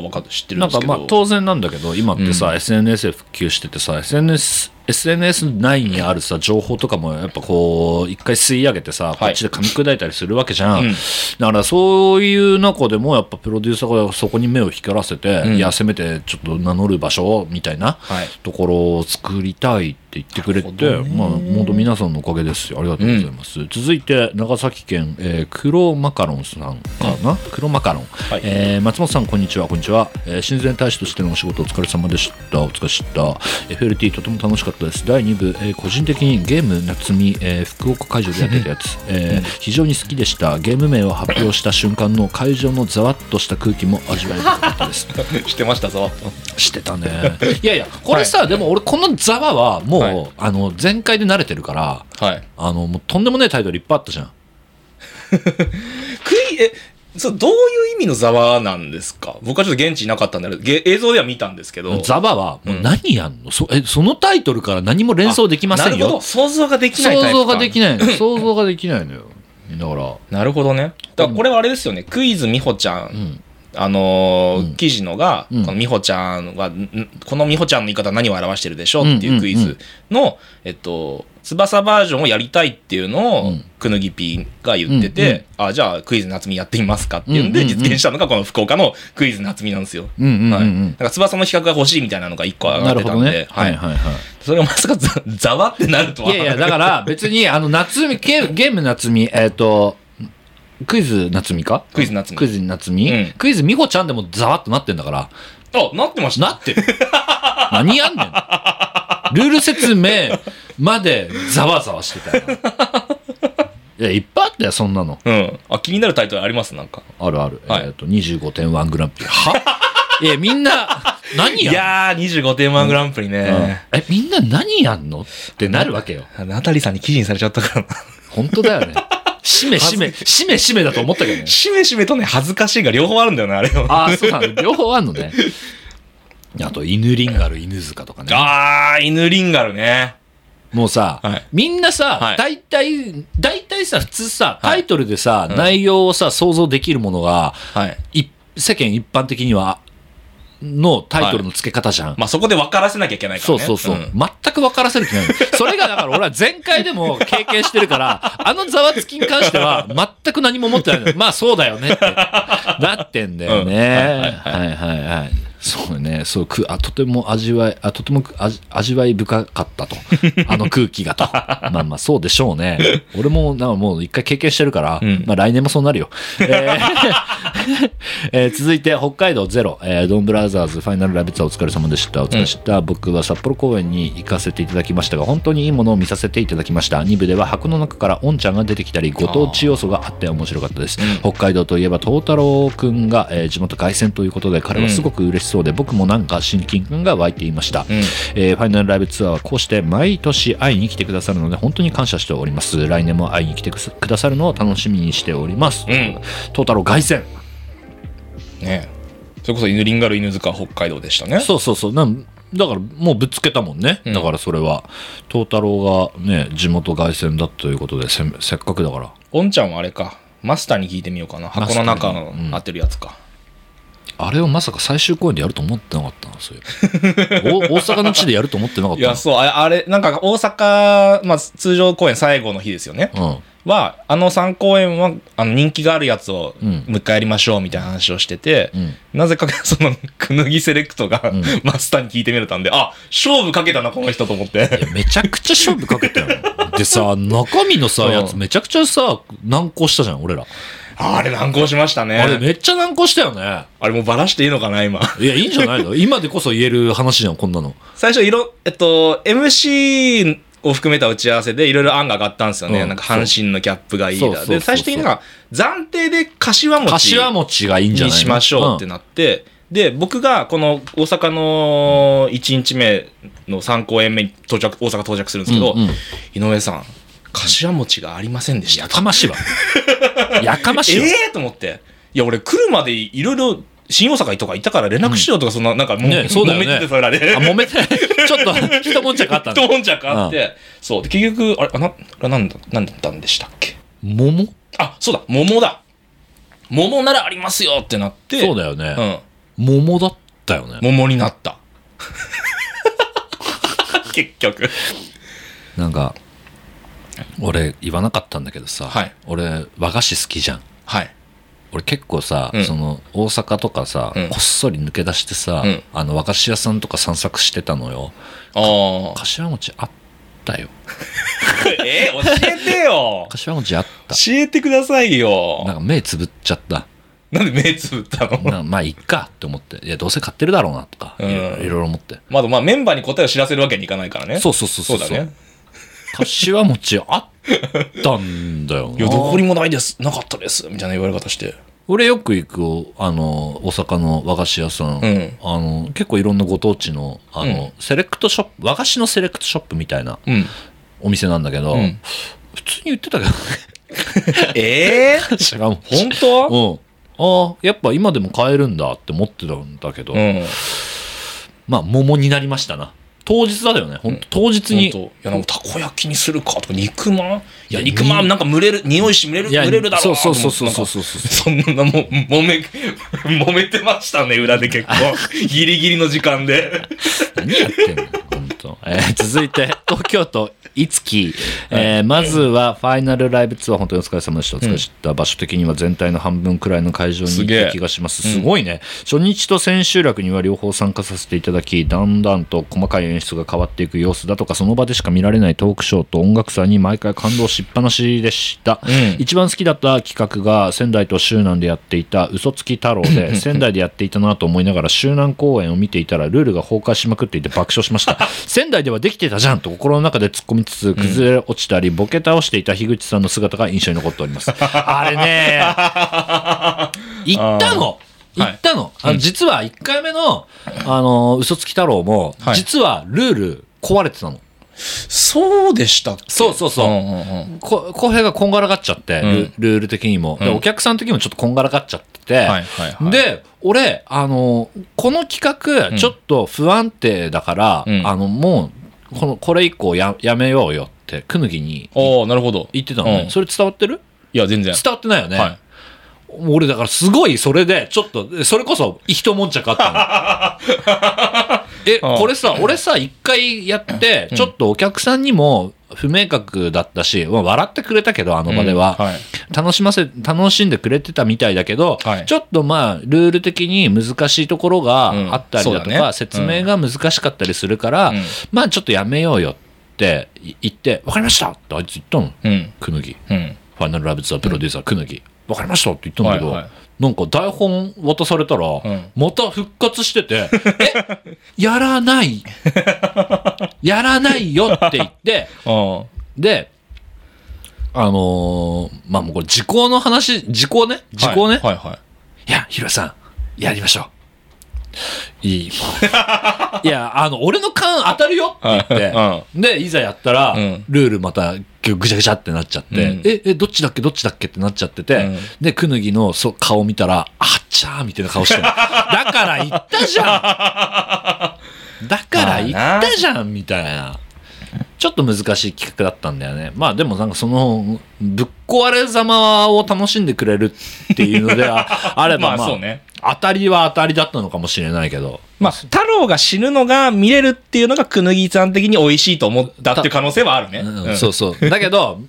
分かって知ってるんなんかですけど。まあ当然なんだけど今ってさ、うん。SNS で普及しててさ SNS, SNS 内にあるさ情報とかもやっぱこう一回吸い上げてさ、こっちで噛み砕いたりするわけじゃん、うん。だからそういう中でもやっぱプロデューサーがそこに目を光らせて、うんいやせめてちょっと名乗る場所みたいなはいところを作りたい言ってくれて、まあ本当皆さんのおかげですよありがとうございます、続いて長崎県、えー黒マカロンさんかな、黒マカロン、はい。えー松本さんこんにちは。こんにちは、えー親善大使としてのお仕事お疲れ様でした。お疲れした。FLT とても楽しかったです。第2部、えー個人的にゲーム夏美、えー福岡会場でやってたやつ、えー非常に好きでした。ゲーム名を発表した瞬間の会場のざわっとした空気も味わい深かったです。してましたぞしてたね。いやいやこれさ、でも俺このざわはもう、はい。あの全開で慣れてるからはい。あのもうとんでもないタイトルいっぱいあったじゃん。クイえそうどういう意味のざわなんですか？僕はちょっと現地いなかったんでげ映像では見たんですけど。ザバはもううん何やんの、そえそのタイトルから何も連想できませんよ。なるほど。想像ができないタイプか。想像ができないの 想像ができないのよ。だから。なるほどね。だからこれはあれですよね。クイズみほちゃん、んあのーうん。記事のが、うん。このみほちゃんがんこのみほちゃんの言い方は何を表してるでしょうっていうクイズの、えっと翼バージョンをやりたいっていうのを、うん。くぬぎぴーが言ってて、あじゃあクイズ夏美やってみますかっていうんでうんうんうん。実現したのがこの福岡のクイズ夏美なんですよ。うんうんうんうん、はい、なんか翼の企画が欲しいみたいなのが一個上がなってたんで、ね。ははいいはいはい。それがまさかざざわってなるとは。いやいやだから別にあの夏美ゲーゲーム夏美えっ、とクイズ夏美か？クイズ夏美クイズ夏美、うん。クイズ美穂ちゃんでもざわっとなってんだから。あなってました。なってる。何やんねん。ルール説明までざわざわしてたよ いやいっぱいあったよそんなの。うん。あ気になるタイトルあります？なんか。あるある、はい。えっ、と25点ワングランプリ。は？いやみんな何いやんやー25点満グランプリね、うん。えみんな何やんの？ってなるわけよ。ナタリさんに記事にされちゃったからな。本当だよねしめしめしめしめだと思ったけどね。しめしめとね、恥ずかしいが両方あるんだよね、あれは。ああそうなの両方あんのね。あと犬リンガル犬塚とかね。あー、犬リンガルね。もうさ、はい。みんなさ、はい。大体、大体さ、普通さ、はい。タイトルでさ、うん。内容をさ、想像できるものが、はい。い世間一般的には、のタイトルの付け方じゃん。まあそこで分からせなきゃいけないからね。そうそうそう。ん全く分からせる気ないの。それがだから俺は前回でも経験してるから、あのざわつきに関しては全く何も思ってないの。まあそうだよねって。なってんだよね。うんはいはいはい。そうね。そう、くあとても味わい、あとても味味わい深かったと。あの空気がと。まあまあそうでしょうね。俺もなもう一回経験してるから、うんまあ来年もそうなるよ。えー えー続いて北海道ゼロ、えードンブラザーズファイナルラビッツァお疲れ様でした。お疲れした。僕は札幌公演に行かせていただきましたが、本当にいいものを見させていただきました。2部では箱の中からオンちゃんが出てきたり、ご当地要素があって面白かったです。北海道といえば、東太郎くんが、えー地元凱旋ということで、彼はすごく嬉しそうで、僕もなんか親近感が湧いていました。うん。えーファイナルライブツアーはこうして毎年会いに来てくださるので本当に感謝しております。来年も会いに来てくださるのを楽しみにしております、うん。トータロ凱旋。ねそれこそ犬リンガル犬塚北海道でしたね。そうそうそう。なんだからもうぶっつけたもんね、うん。だからそれは。トータロがね地元凱旋だということでせせっかくだから。おんちゃんはあれか。マスターに聞いてみようかな。箱の中のマスターに。うん。合ってるやつか。あれをまさか最終公演でやると思ってなかったなそういうお 大阪の地でやると思ってなかったないや、そう、あれ、あれなんか大阪、まあ通常公演最後の日ですよね。うん。は、あの3公演は、あの人気があるやつを、うん。もう一回やりましょうみたいな話をしてて、うん。なぜか その、くぬぎセレクトが、ん。マスターに聞いてみれたんで、あ、勝負かけたな、この人と思って。めちゃくちゃ勝負かけたよ。でさ中身のさうん。やつめちゃくちゃさ難航したじゃん俺らあれ難航しましたね。あれめっちゃ難航したよね。あれもうバラしていいのかな、今。いや、いいんじゃないの？今でこそ言える話じゃん、こんなの。最初、いろ、えっと、MC を含めた打ち合わせでいろいろ案が上がったんですよね。うんなんか阪神のキャップがいいだ。で、最終的になんか暫定で柏餅柏餅がいいんじゃない？のにしましょうってなって、で、僕がこの大阪の1日目の3公演目に到着、大阪到着するんですけど、うんうん井上さん、柏餅がありませんでしたや。かましいわ。やかましいわ。ええー、と思って。いや、俺来るまでいろいろ新大阪とか行ったから連絡しようとか、そんな、なんかもう、ねそうだよね揉めてて、それらで。あ、揉めて、ちょっと、一悶着あったんだ。一悶着あって、そう。で、結局、あれ、あな、あれなんだ、なんだったんでしたっけ？桃？あ、そうだ、桃だ。桃ならありますよってなって、そうだよね。うん。桃だったよね。桃になった。結局。なんか、俺言わなかったんだけどさ、はい俺和菓子好きじゃん。はい。俺結構さ、うんその大阪とかさ、うんこっそり抜け出してさ、うんあの和菓子屋さんとか散策してたのよ。ああ。柏餅あったよ。え？ー、教えてよ 柏餅あった。教えてくださいよなんか目つぶっちゃった。なんで目つぶったの？なまあいっかって思って。いやどうせ買ってるだろうなとか、いうんろいろいろいろ思って。まだまあメンバーに答えを知らせるわけにいかないからね。そうそうそうそう。そうだね。柏餅あったんだよな。いや、どこにもないです。なかったです。みたいな言われ方して。俺よく行くあの大阪の和菓子屋さん、うんあの結構いろんなご当地のあの、うんセレクトショップ和菓子のセレクトショップみたいなうん。お店なんだけど、うん普通に言ってたけどええ違う本当？うんああやっぱ今でも買えるんだって思ってたんだけど、うん。まあ桃になりましたな当日だよね。本当当日に、いや、なんかたこ焼きにするかとか、肉まん？いや、肉まんなんか蒸れる、匂いし蒸れる、蒸れるだろそうそうそうそうそうう。そう。そうそんなもう、揉め、揉めてましたね、裏で結構。ギリギリの時間で。何やってんの？本当、えー続いて 東京都いつき、えーまずはファイナルライブツアー本当にお疲れ様でした。お疲れした、場所的には全体の半分くらいの会場に行った気がします。すごいね、初日と千秋楽には両方参加させていただきだんだんと細かい演出が変わっていく様子だとかその場でしか見られないトークショーと音楽祭に毎回感動しっぱなしでした、うん。一番好きだった企画が仙台と周南でやっていた嘘つき太郎で仙台でやっていたなと思いながら周南公演を見ていたらルールが崩壊しまくっていて爆笑しました 仙台ではできてたじゃんと心の中で突っ込みつつ崩れ落ちたりボケ倒していた樋口さんの姿が印象に残っております。あれね 行ったの。行ったの,、あの実は1回目の、あの嘘つき太郎も、はい。実はルール壊れてたのそうでしたっけ？そうそうそう。うんうんうん。こ公平がこんがらがっちゃって、うん。ルルール的にも、でうん。お客さん的にもちょっとこんがらがっちゃってて、はいはいはい。、で俺あのこの企画うん。ちょっと不安定だから、うん。あのもうこのこれ以降ややめようよってくぬぎにおおなるほど。言ってたのね、うん。それ伝わってる？いや、全然。伝わってないよね、はい。俺だからすごいそれでちょっとそれこそ一悶着あったの えうん。これさ俺さ一回やってちょっとお客さんにも不明確だったし、まあ笑ってくれたけどあの場では、うん。はい。楽しませ楽しんでくれてたみたいだけど、はい。ちょっとまあルール的に難しいところがあったりだとか、うんね。説明が難しかったりするから、うん。まあちょっとやめようよって言って「分かりました!」ってあいつ言ったの。うん。くぬぎ。うん。ファイナルラブツアープロデューサーくぬぎ分かりましたって言ったんだけど、はいはいなんか台本渡されたら、ん。また復活してて「え？やらない。やらないよ」って言ってあ で、あのーまあもうこれ時効の話、時効ね？時効ね、い、はいはい。や、ヒロさん、やりましょう。いい。いや、あの、俺の勘当たるよって言って、で、いざやったら、うんルールまたぐちゃぐちゃってなっちゃって、うんえ、え、どっちだっけ？どっちだっけ？ってなっちゃってて、うんで、くぬぎのそ顔見たら、あっちゃーみたいな顔してる。だから言ったじゃんだから言ったじゃんみたいな。ちょっと難しい企画だったんだよね。まあでもなんかその、ぶっ壊れ様を楽しんでくれるっていうのであ あれば、まあ、まあそうね。当たりは当たりだったのかもしれないけど。まあ、太郎が死ぬのが見れるっていうのが、くぬぎさん的に美味しいと思ったっていう可能性はあるね。うんそうそう。だけど、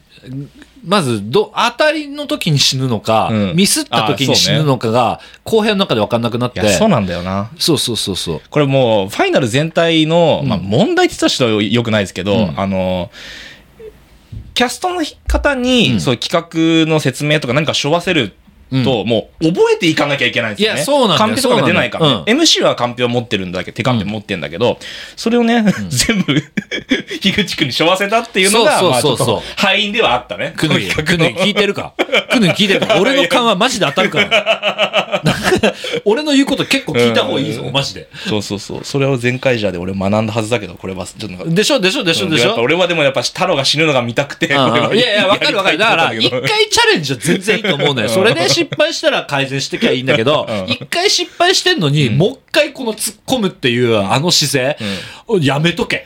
まずど、当たりの時に死ぬのか、うんミスった時に死ぬのかが、後編の中で分かんなくなって。いや、そうなんだよな。そうそうそうそう。これもう、ファイナル全体の、うんまあ、問題って言ったらちょっと良くないですけど、うんあの、キャストの方に、うんそういう企画の説明とか何かしょわせると、もう覚えていかなきゃいけないんですよね。いやそうなんカンペとかが出ないから。ね。MC はカンペを持ってるんだけど、手カンペ持ってるんだけど、それをね、全部、樋口くんにしょわせたっていうのが、そうそうそうそう。と敗因ではあったね。くぬぎ、く。ぬぎ聞いてるか。くぬぎ聞いてるか。俺の勘はマジで当たるから。俺の言うこと結構聞いた方がいいぞ、うん。マジで。そうそうそう。それを前回じゃで俺学んだはずだけど、これは。ちょでしょでしょでしょでしょ。俺はでもやっぱ太郎が死ぬのが 見たくて、いやいや、わかるわかる。だから、一回チャレンジは全然いいと思うのよ。それで失敗したら改善してきゃいいんだけどうん、一回失敗してんのに、もう一回この突っ込むっていうあの姿勢、やめとけ。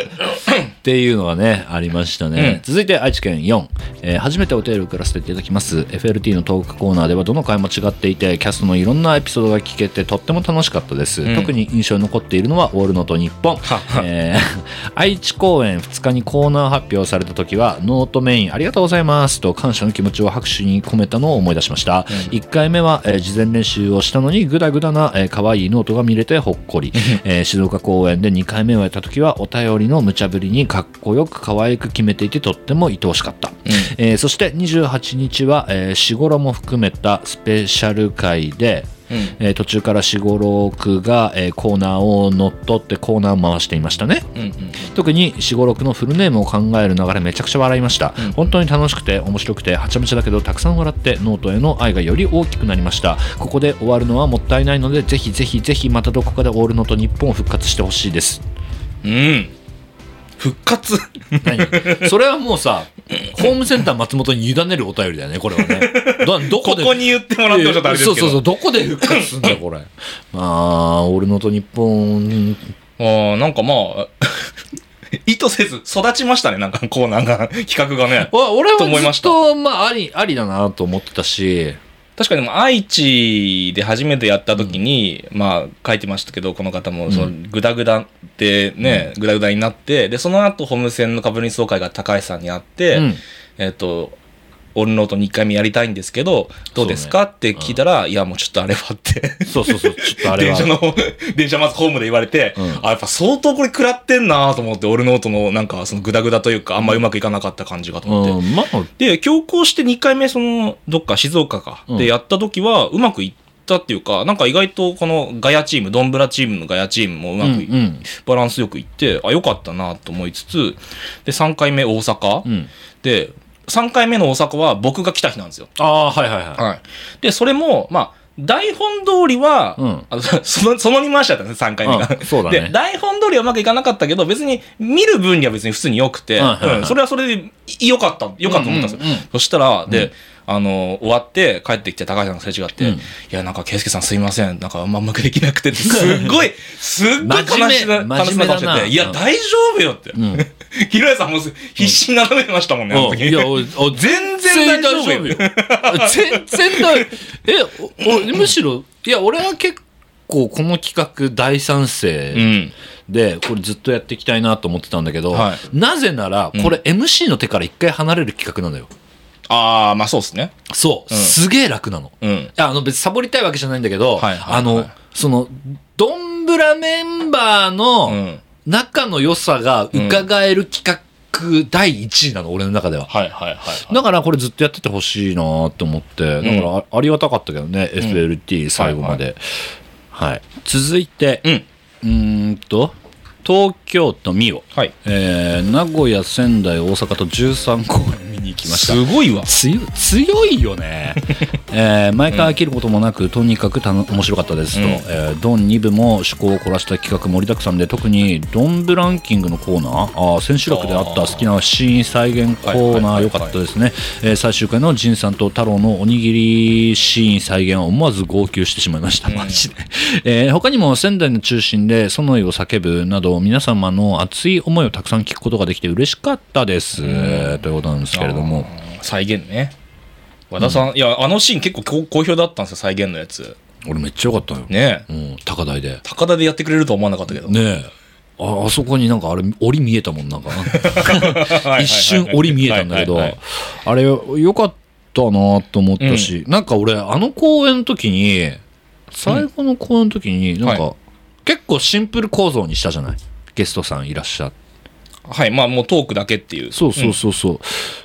っていうのがね、ありましたね。うん続いて愛知県4、えー初めてお便りを送らせていただきます。FLT のトークコーナーではどの回も違っていて、キャストのいろんなエピソードが聞けてとっても楽しかったです。うん特に印象に残っているのはオールノート日本。えー愛知公演2日にコーナー発表された時は、ノートメインありがとうございますと感謝の気持ちを拍手に込めたのを思い出しました。1回目は、えー事前練習をしたのにグダグダな、えー可愛いノートが見れてほっこり。えー静岡公演で2回目をやった時はお便りの無茶ぶりにかっこよく可愛く決めていてとっても愛おしかった。えーそして28日は、えー、しごろも含めたスペシャル回で、うん。えー途中からしごろくが、えーコーナーを乗っ取ってコーナーを回していましたね。うんうん。特にしごろくのフルネームを考える流れめちゃくちゃ笑いました、うん。本当に楽しくて面白くてはちゃめちゃだけどたくさん笑ってノートへの愛がより大きくなりました。ここで終わるのはもったいないのでぜひぜひぜひまたどこかでオールノート日本を復活してほしいです。うん復活。何？それはもうさホームセンター松本に委ねるお便りだよねこれはね。どどこで？ここに言ってもらってもちょっとあれですけど。そうそうそうどこで復活するんだよこれ。まあオールノート日本。あーなんかまあ 意図せず育ちましたねなんかコーナーが企画がね。わ俺はと思いました。ずっとまあありありだなと思ってたし確かに愛知で初めてやった時に、まあ書いてましたけどこの方もそのグダグダでね、グダグダになってでその後ホームセンの株主総会が高橋さんにあって、うん。えっ、とオールノートに1回目やりたいんですけどどうですか、って聞いたら、いやもうちょっとあれはって。そうそうそう、ちょっとあれは。電車の電車まずホームで言われて、うん。あやっぱ相当これ食らってんなと思ってオールノートのなんかそのグダグダというかあんまうまくいかなかった感じがと思って、うん、まあ、で、強行して2回目、その、どっか静岡か、うん。でやった時は、うまくいったっていうか、なんか意外とこのガヤチーム、ドンブラチームのガヤチームもうまくい、うんうん。バランスよくいって、あ、よかったなと思いつつ、で、3回目大阪、うん。で、3回目の大阪は僕が来た日なんですよ。ああ、はいはいはい。はい。で、それも、まあ、台本通りは、うんあの その、その2回しだったんですね、3回目が。うんそうだねで、台本通りはうまくいかなかったけど、別に見る分には別に普通に良くて、うんはいはいうんそれはそれで良かった、良かったと思ったんですよ。うんうんうんそしたら、で、あの、終わって帰ってきて高橋さんがすれ違って、うんいや、なんか、圭介さんすいません。なんか、あんまうまくできなくてって、すっごい、すっごい悲しな、真面目悲しな顔して真面目だなて、いや、うん大丈夫よって。うん。ひろやさんも必死に眺めてましたもんね、あの時。いや、おお 全然大丈夫よ。全然大 えおおむしろ、いや、俺は結構この企画大賛う成ん。で、これずっとやっていきたいなと思ってたんだけど、はいなぜなら、これ MC の手から一回離れる企画なんだよ。ああ、まあそうですね。そう、うんすげえ楽なの。うん。あの別にサボりたいわけじゃないんだけど、はいはいはいあの、その、ドンブラメンバーうのん。仲の良さが伺える企画第1位なの、俺の中では。はいはいはい。だからこれずっとやっててほしいなって思って、だからあありがたかったけどね、FLT 最後まで。はい、続いて、うん。うーんと、東京都ミオ。はい。えー名古屋、仙台、大阪と13公演見に行きました。すごいわ。強い強いよね、えー毎回飽きることもなく、とにかくたの面白かったですと、うん。えードン2部も趣向を凝らした企画盛りだくさんで特にドンブランキングのコーナー。あー千秋楽であった好きなシーン再現コーナー良かったですね、えー最終回の仁さんと太郎のおにぎりシーン再現は思わず号泣してしまいました。マジで、えー他にも仙台の中心でその意を叫ぶなど皆様の熱い思いをたくさん聞くことができて嬉しかったです、えーということなんですけれども再現ね。和田さん、いや、あのシーン結構好好評だったんですよ、再現のやつ。俺めっちゃ良かったよ、ね。え。うん、高台で。高田でやってくれるとは思わなかったけど。ねえ。ああそこになんかあれ檻見えたもんなんか はい一瞬檻見えたんだけどあれよかったなと思ったし、なんか俺あの公演の時に最後の公演の時になんか、は結構シンプル構造にしたじゃない？ゲストさんいらっしゃってはい、まあもうトークだけっていう。そうそうそうそう、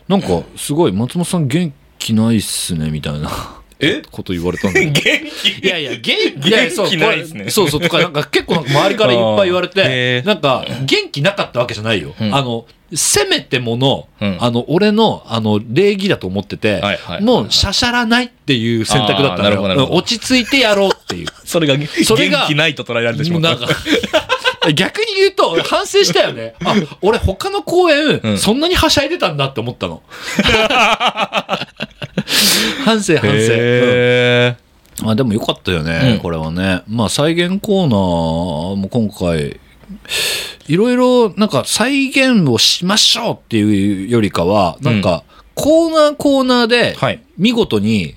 なんかすごい松本さん元気ないっすねみたいな。え？こと言われたんだ 元気？いやいや、元気？元気ないっすね。そうそうとか、なんか結構なんか周りからいっぱい言われて、ー。なんか元気なかったわけじゃないよ。うん。あの、せめてもの、うん。あの、俺の、あの、礼儀だと思ってて、はいはいもう、しゃしゃらないっていう選択だったのよ。落ち着いてやろうっていう。それが、それが元気ないと捉えられてしまった。もうなんか、逆に言うと、反省したよね。あ、俺他の公演、うんそんなにはしゃいでたんだって思ったの。反 省反省。うあでもよかったよね、うんこれはね。まあ再現コーナーも今回いろいろなんか再現をしましょうっていうよりかは、なんかコーナーコーナーではい。見事に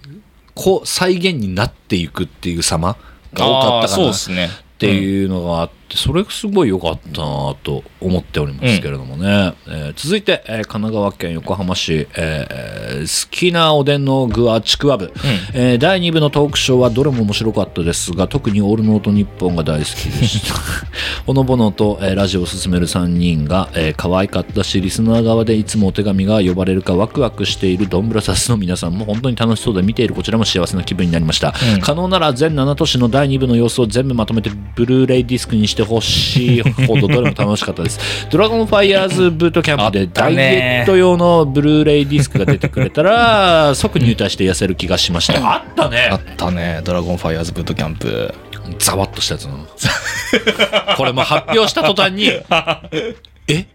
こう再現になっていくっていう様が多かったかなっですね。ていうのがあって、それすごい良かったなと思っておりますけれどもね。えー続いて、えー神奈川県横浜市、えー好きなおでんの具はちくわぶ、えー第2部のトークショーはどれも面白かったですが、特にオールノートニッポンが大好きでした。ほのぼのと、えーラジオを進める3人が、えー可愛かったし、リスナー側でいつもお手紙が呼ばれるかワクワクしているドンブラザスの皆さんも本当に楽しそうで見ているこちらも幸せな気分になりました。うん可能なら全7都市の第2部の様子を全部まとめてブルーレイディスクにしてほしいほどどれも楽しかったです。ドラゴンファイヤーズブートキャンプでダイねエット用のブルーレイディスクが出てくれたら 即入隊して痩せる気がしました。あったあねったね。ドラゴンファイヤーズブートキャンプ。ざわっとしたやつなの。これも発表した途端に、え？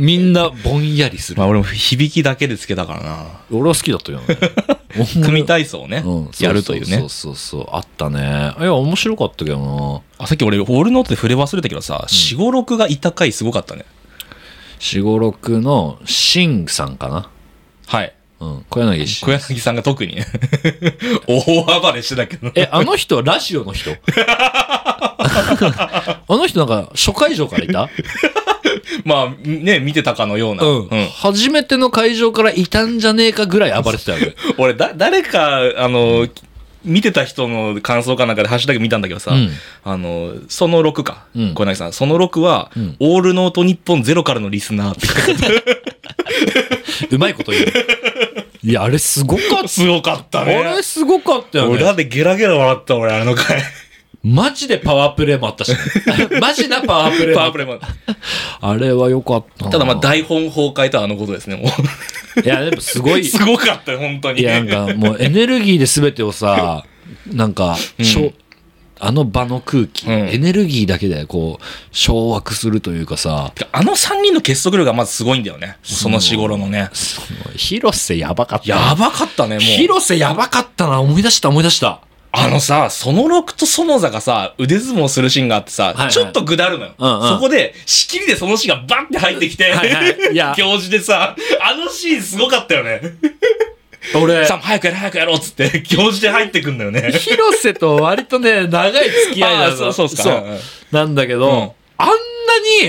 みんなぼんやりするまあ。俺も響きだけでつけたからな。俺は好きだったよね。組体操をねうん、やるというねそう。そうそうそうあったねいや面白かったけどなあ、さっき俺、オールノートで触れ忘れたけどさ、四五六がいた回すごかったね。四五六のシンさんかなはい。うん。小柳氏。小柳さんが特に。ね。大暴れしてたけど。えあの人はラジオの人？あの人なんか初会場からいた？まあ、ね、見てたかのような。うん、初めての会場からいたんじゃねえかぐらい暴れてたよね。俺、だ、誰か、あの、見てた人の感想かなんかでハッシュタグ見たんだけどさ、うん。あの、その6か、うん。小柳さん、その6は、うん。オールノート日本ゼロからのリスナーって。うまいこと言ういやあれすごかった すごかったあね。れすごかったよね裏でゲラゲラ笑った俺、あの回。マジでパワープレイもあったし、マジなパワープレイもあっパワープレイも。たあれは良かったなただまあ台本崩壊とはあのことですね、もう。いやでもすごい すごかったよ、本当に。いや、なんかもうエネルギーで全てをさ、なんか、うんあの場の空気、うんエネルギーだけでこう、掌握するというかさ、あの3人の結束力がまずすごいんだよね。その四頃のね。その広瀬やばかった。やばかったね、もう。広瀬やばかったな、思い出した思い出した。あのさ、その6と園座がさ、腕相撲するシーンがあってさ、いはいちょっとぐだるのよ。うんうんそこで、仕切りでそのシーンがバンって入ってきて、はいはい 教授でさ、あのシーンすごかったよね。俺、さあ、早くやろう早くやろうっつって、教授で入ってくんだよね。広瀬と割とね、長い付き合いなのあーそうそうっすか。そう。うん。うんなんだけど、うん。あんな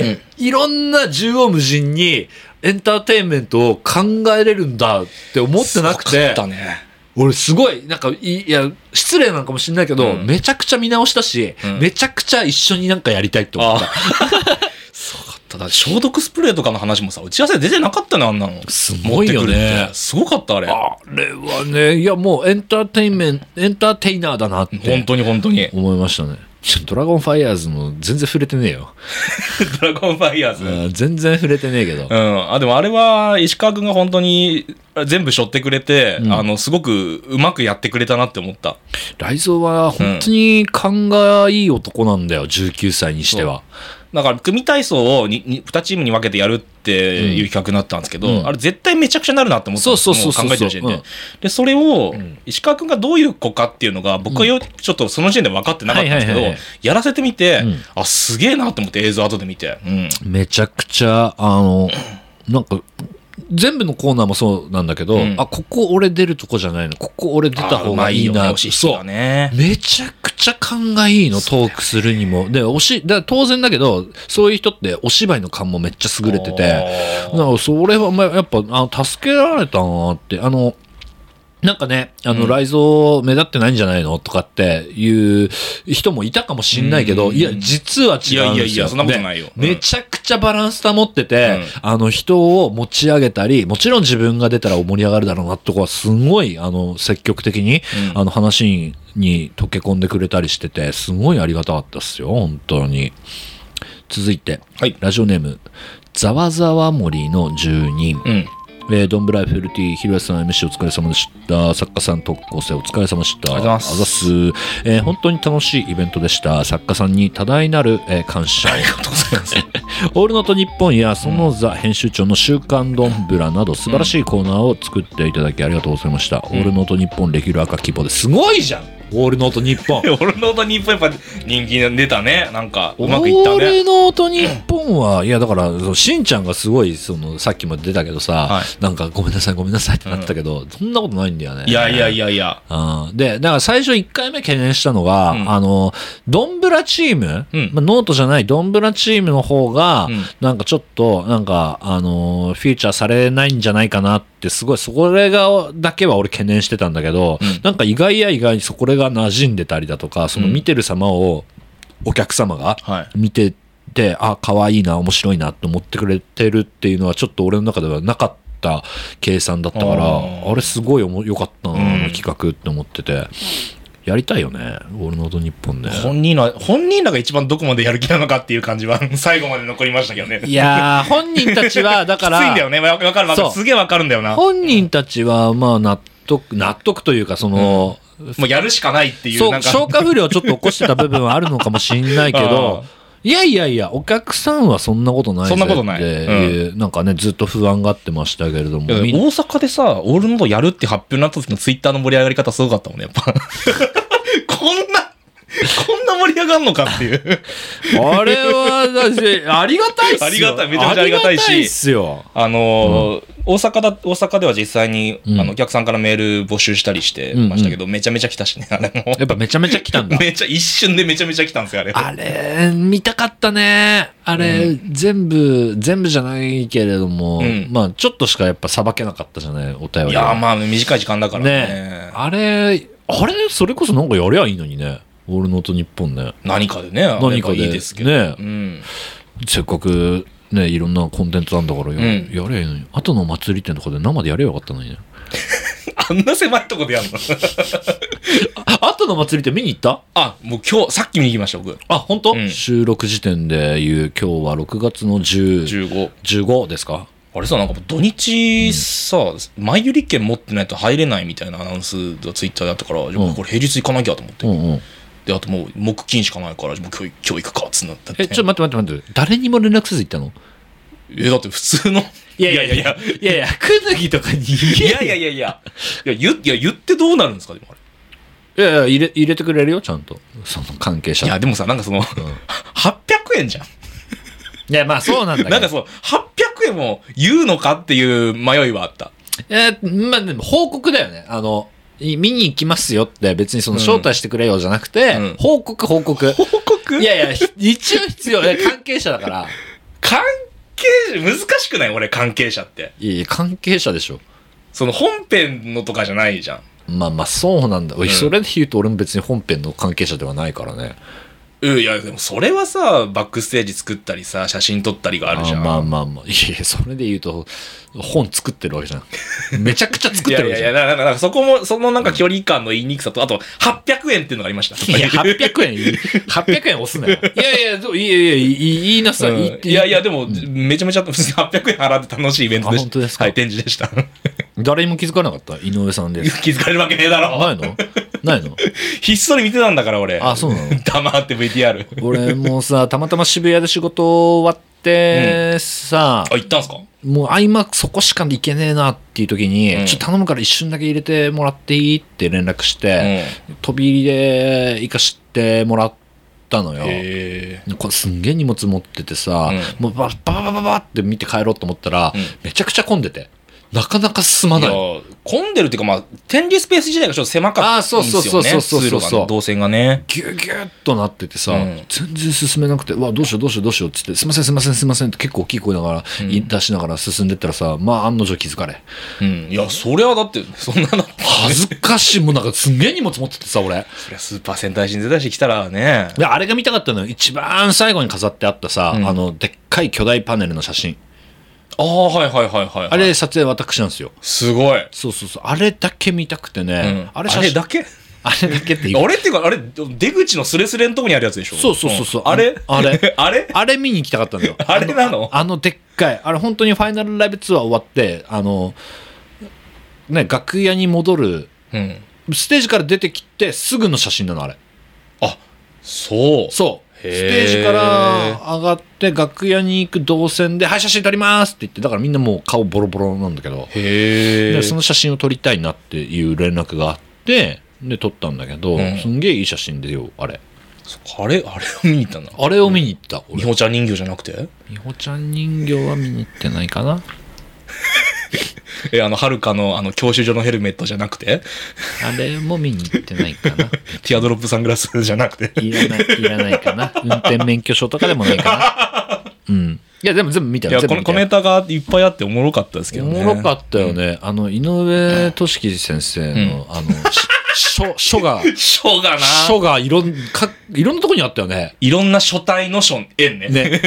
に、いろんな縦横無尽に、エンターテインメントを考えれるんだって思ってなくてすごかっ、たね。俺すごい、なんかい、いや、失礼なのかもしれないけど、うん。めちゃくちゃ見直したし、うん。めちゃくちゃ一緒になんかやりたいって思った。た。だ消毒スプレーとかの話もさ、打ち合わせで出てなかったね、あんなの。すごいよねすごかった、あれ。あれはね、いやもうエンターテインメント、エンターテイナーだなって本当に本当に。思いましたね。ドラゴンファイヤーズも全然触れてねえよ。ドラゴンファイヤーズ。うん全然触れてねえけど。うん。あ、でもあれは、石川くんが本当に全部背負ってくれて、うんあの、すごくうまくやってくれたなって思った。ライゾーは本当に勘がいい男なんだよ、19歳にしては。だから、組体操を 2, 2チームに分けてやるっていう企画になったんですけど、うん。あれ絶対めちゃくちゃなるなって思ったんですそうそうそう。そうも考えてる時点で。うん。で、それをん、石川くんがどういう子かっていうのが、僕はよ、ちょっとその時点で分かってなかったんですけどやらせてみて、うん。あ、すげえなって思って映像後で見て。うん。めちゃくちゃ、あの、なんか、全部のコーナーもそうなんだけど、うんあ、ここ俺出るとこじゃないの、ここ俺出た方がいいな。そう。がね。めちゃくちゃ勘がいいの、トークするにも。で、おし、だ当然だけど、そういう人ってお芝居の勘もめっちゃ優れてて、だからそれはまあやっぱあの助けられたなってあのなんかね、あの、うん雷蔵目立ってないんじゃないのとかっていう人もいたかもしんないけど、うんいや、実は違うんですよ。いやいやいやそんなことないよめちゃくちゃバランス保ってて、うんあの、人を持ち上げたり、もちろん自分が出たら盛り上がるだろうなとか、すごい、あの、積極的に、うんあの、話に溶け込んでくれたりしてて、すごいありがたかったっすよ、本当に。続いて、はい。ラジオネーム、ざわざわ森の住人。うん。えー、ドンブライフ LT、ひろやさん MC お疲れ様でした。作家さん特攻生お疲れ様でした。ありがとうございますあざっす。えー本当に楽しいイベントでした。作家さんに多大なる、えー感謝を。ありがとうございます。オールノート日本やその座編集長の週刊ドンブラなど素晴らしいコーナーを作っていただきありがとうございました。オールノート日本レギュラー化希望ですごいじゃんオールノートニッポン。俺の音日本やっぱ人気出たね。なんか、うオまくいったね。ールノートニッポンは、いやだから、しんちゃんがすごい、その、さっきも出たけどさ、はいなんかごめんなさいごめんなさいってなってたけど、そんなことないんだよね。いやいやいやいや。うんで、だから最初1回目懸念したのが、うんあの、ドンブラチーム、うんまあ、ノートじゃないドンブラチームの方が、うんなんかちょっと、なんか、あのーフィーチャーされないんじゃないかなって、すごい、そこれが、だけは俺懸念してたんだけど、うんなんか意外や意外にそこれが馴染んでたりだとか、そのうん見てる様を、お客様がはい。見てて、あ、可愛いな、面白いなって思ってくれてるっていうのは、ちょっと俺の中ではなかった計算だったから、あれすごいおも良かったな、うんあの企画って思ってて。やりたいよね、オールノートニッポンね。本人ら、本人らが一番どこまでやる気なのかっていう感じは 最後まで残りましたけどね。いやー、本人たちは、だかきついんだよら、ね。わわかるわかる。すげえわかるんだよな。も本人たちは、まあ、納得、納得というか、その、うやるしかないっていう、そう、なんか。消化不良をちょっと起こしてた部分はあるのかもしんないけど、いやいやいや、お客さんはそんなことないぜそんなことないっていうなんかね、ずっと不安がってましたけれども、大阪でさ、オールノートやるって発表になった時のツイッターの盛り上がり方すごかったもんね、やっぱ。こんな、こんな盛り上がんのかっていう。あれは、だってありがたいっすよ。ありがたいめちゃめちゃありがたいしありがっすよ。あのー大阪だ、大阪では実際に、うんあの、お客さんからメール募集したりしてましたけど、めちゃめちゃ来たしね、あれも。やっぱめちゃめちゃ来たんだ。めちゃ、一瞬でめちゃめちゃ来たんですよ、あれ。あれ、見たかったね。あれ、全部、全部じゃないけれども、うんまあ、ちょっとしかやっぱさばけなかったじゃない、お便りは。いやー、まあ、短い時間だからね。ねあれ、あれ、それこそなんかやりゃいいのにね。オールノートニッポンね。何かでね、何かでいいですけど。ねうん。せっかく、ね、いろんなコンテンツなんだからや,、うんやりゃいいのに。後の祭り店とかで生でやればよかったのにね。あんな狭いとこでやるの？あ後の祭り店見に行った？あ、もう今日、さっき見に行きました、僕。あ、本当、うん収録時点で言う今日は6月の10 15。15ですか？あれさ、なんか土日さ、前売り券持ってないと入れないみたいなアナウンスがツイッターであったから、うんこれ平日行かなきゃと思って。うんうん。で、あともう木金しかないから、もう今日今日行くかっつなった。え、ちょっと待って待って待って。誰にも連絡せず行ったの？え、だって普通の。いやいやいやいや、いやいや、くぬぎとかにいやいやいやいや。いや、言いや言ってどうなるんですか、でもあれ。いやいや、入れ、入れてくれるよ、ちゃんと。その関係者。いや、でもさ、なんかその、800円じゃん。いや、まあそうなんだけど。なんかそう、800円も言うのかっていう迷いはあった。えーまあでも報告だよね。あの、い見に行きますよって別にそのうん招待してくれよじゃなくて、うん報告報告。報告？いやいや、ひ一応必要。いや関係者だから。関係者、難しくない？俺、関係者って。いやいや、関係者でしょ。その本編のとかじゃないじゃん。まあまあそうなんだ。おいうんそれで言うと俺も別に本編の関係者ではないからね。うん、いや、でもそれはさ、バックステージ作ったりさ、写真撮ったりがあるじゃん。あまあまあまあ。いやいや、それで言うと、本作ってるわけじゃん。めちゃくちゃ作いってるわけじゃん。やいやいや、なんかなんかそこも、そのなんか距離感の言いにくさと、あと、800円っていうのがありました。いや、800円、800円押すなよ。いやいや、どういやいや、いい言いなさい。うんいやいや、でも、めちゃめちゃ、普通に800円払って楽しいイベントでした。あ本当ですかはい、展示でした。誰にも気づかなかった井上さんです。気づかれるわけねえだろ。ないのないの？ひっそり見てたんだから、俺。あそうなの？黙って VTR。俺もさ、たまたま渋谷で仕事終わって、さあ、、行ったんすか？もう合間そこしか行けねえなっていう時に、うん。ちょっと頼むから一瞬だけ入れてもらっていい？って連絡して、飛び入りで行かしてもらったのよ。へこれすんげえ荷物持っててさ、うもうババババババって見て帰ろうと思ったら、うん。めちゃくちゃ混んでて、なかなか進まない。混んでるっていうか、まあ、展示スペース自体がちょっと狭かったんですよね。あそうそうそうそうそうね動線がね。ギュギュッとなっててさ、うん全然進めなくて、うわ、どうしようどうしようどうしようっつって、すいませんすいませんすいませんって結構大きい声ながら、うん出しながら進んでったらさ、まあ案の定気づかれ。うん。いや、そりゃだって、そんなの。恥ずかしい。もうなんかすんげえ荷物持っててさ、俺。そりゃスーパー戦隊新世代してきたらね。で、あれが見たかったのよ。一番最後に飾ってあったさ、うんあの、でっかい巨大パネルの写真。ああ、はいはいはいはい。あれ、撮影私なんですよ。すごい。そうそうそう。あれだけ見たくてね。うんあれ写真だけ？あれだけってあれっていうか、あれ、出口のスレスレのとこにあるやつでしょ？そうそうそうそうんあれ？あれ あれ？あれ見に行きたかったんだよ。あれなのあのでっかい。あれ本当にファイナルライブツアー終わって、あの、ね、楽屋に戻る、うん。ステージから出てきてすぐの写真なの、あれ。あ、そう。そう。ステージから上がって楽屋に行く動線で、はい、写真撮りますって言って、だからみんなもう顔ボロボロなんだけど。でその写真を撮りたいなっていう連絡があって、で撮ったんだけど、うん。すんげえいい写真でよあれ。あれあれを見に行ったんだあれを見に行ったみ俺ほちゃん人形じゃなくて？みほちゃん人形は見に行ってないかな えあのはるかのあの教習所のヘルメットじゃなくて？あれも見に行ってないかな。ティアドロップサングラスじゃなくて？いらないいらないかな。運転免許証とかでもないかな。うん。いやでも全部見たいやこの小ネタがいっぱいあっておもろかったですけおどね。もろかったよね、あの井上俊樹先生の、あのし書書が書がな。書がいろんかいろんなとこにあったよね。いろんな書体の書円ね。ね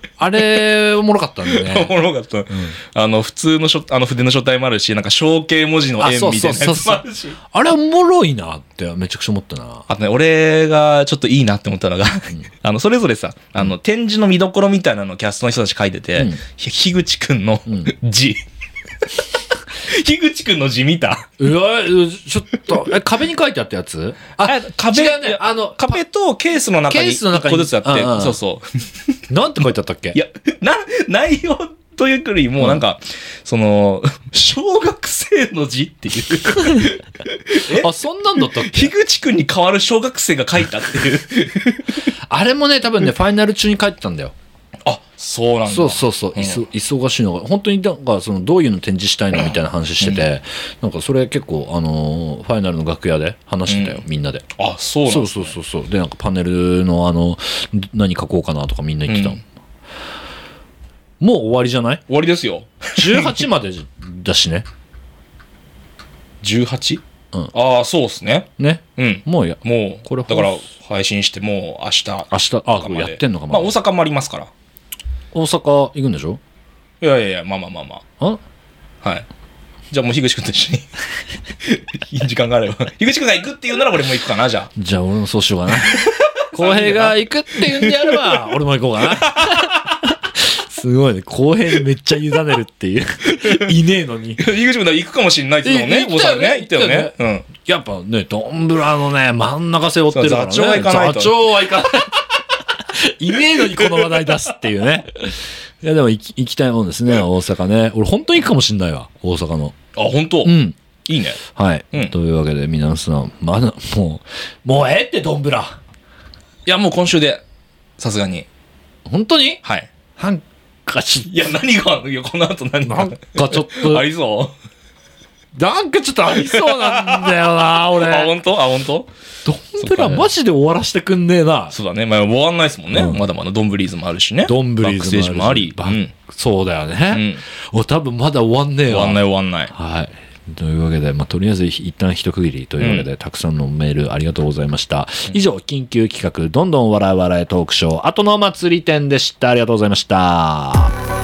あれおもろかったんだよね。おもろかった、あの普通の書あの筆の書体もあるしなんか象形文字の円あそうみたいなやつもあるし。あれおもろいなってめちゃくちゃ思ったな。あとね、俺がちょっといいなって思ったのが、あの、それぞれさ、あの、展示の見どころみたいなのをキャストの人たち書いてて、うん。ひ樋口くんのん。字。樋口くんの字見た？うわうちょっと。え壁に書いてあったやつ？あ壁違うね。あの壁とケースの中にケースの中に。一個ずつあって、うんうん。そうそう。なんて書いてあったっけ？いや、な、内容というよりも、なんか、その、小学生の字っていう。あそんなんだったっけ？樋口くんに代わる小学生が書いたっていう。あれもね多分ねファイナル中に書いてたんだよあ、そうなんだ。そうそうそう、ん。いそ忙しいのが本当になんかそのどういうの展示したいの？みたいな話してて、なんかそれ結構あのーファイナルの楽屋で話してたよ、みん。なであ、そうなんだそうそうそうそう。でなんかパネルのあの何書こうかなとかみんな言ってたの、うん。もう終わりじゃない？終わりですよ。18までだしね。18? うん。ああ、そうですね。ね。うん。もうやもう、これだから配信してもう明日明日あやってんのかまあ大阪もありますから。大阪行くんでしょ？いやいやいや、まあまあまあまああ？はい。じゃあもう樋口くんと一緒に。いい時間があれば。樋口くんが行くって言うなら俺も行くかな、じゃあ。じゃあ俺もそうしようかな 浩平が行くって言うんであれば俺も行こうかなすごいね浩平にめっちゃ委ねるっていういねえのに樋口くんだ行くかもしんないって言ったもんね。大阪ね。行ったよね。うん。やっぱね、ドンブラのね、真ん中背負ってるからね。座長は行かないと座長は行かない。いねえのにこの話題出すっていうね。いや、でも行き行きたいもんですね、大阪ね。俺本当に行くかもしんないわ、大阪の。あ、本当？うん。いいね。はい。うんというわけで、皆さん、まだ、もう、もうええって、ドンブラ。いや、もう今週で、さすがに。本当に？はい。なんかちいや、何が、いや、この後何ょ、なんが。かちょっとあ、りそなんかちょっとありそうなんだよな、う。あ、俺。本当？あ、本当？ドンブラマジで終わらせてくんねえな。そうだね。まあ、終わんないですもんね。うんまだまだドンブリーズもあるしね。ドンブリーズバックステージもあり。うん。そうだようね。ん。お、多分まだ終わんねえわ。終わんない終わんない。はい。というわけで、まあ、とりあえず一旦一区切りというわけで、たくさんのメールありがとうございました。以上、緊急企画、どんどん笑い笑いトークショー、後の祭り店でした。ありがとうございました。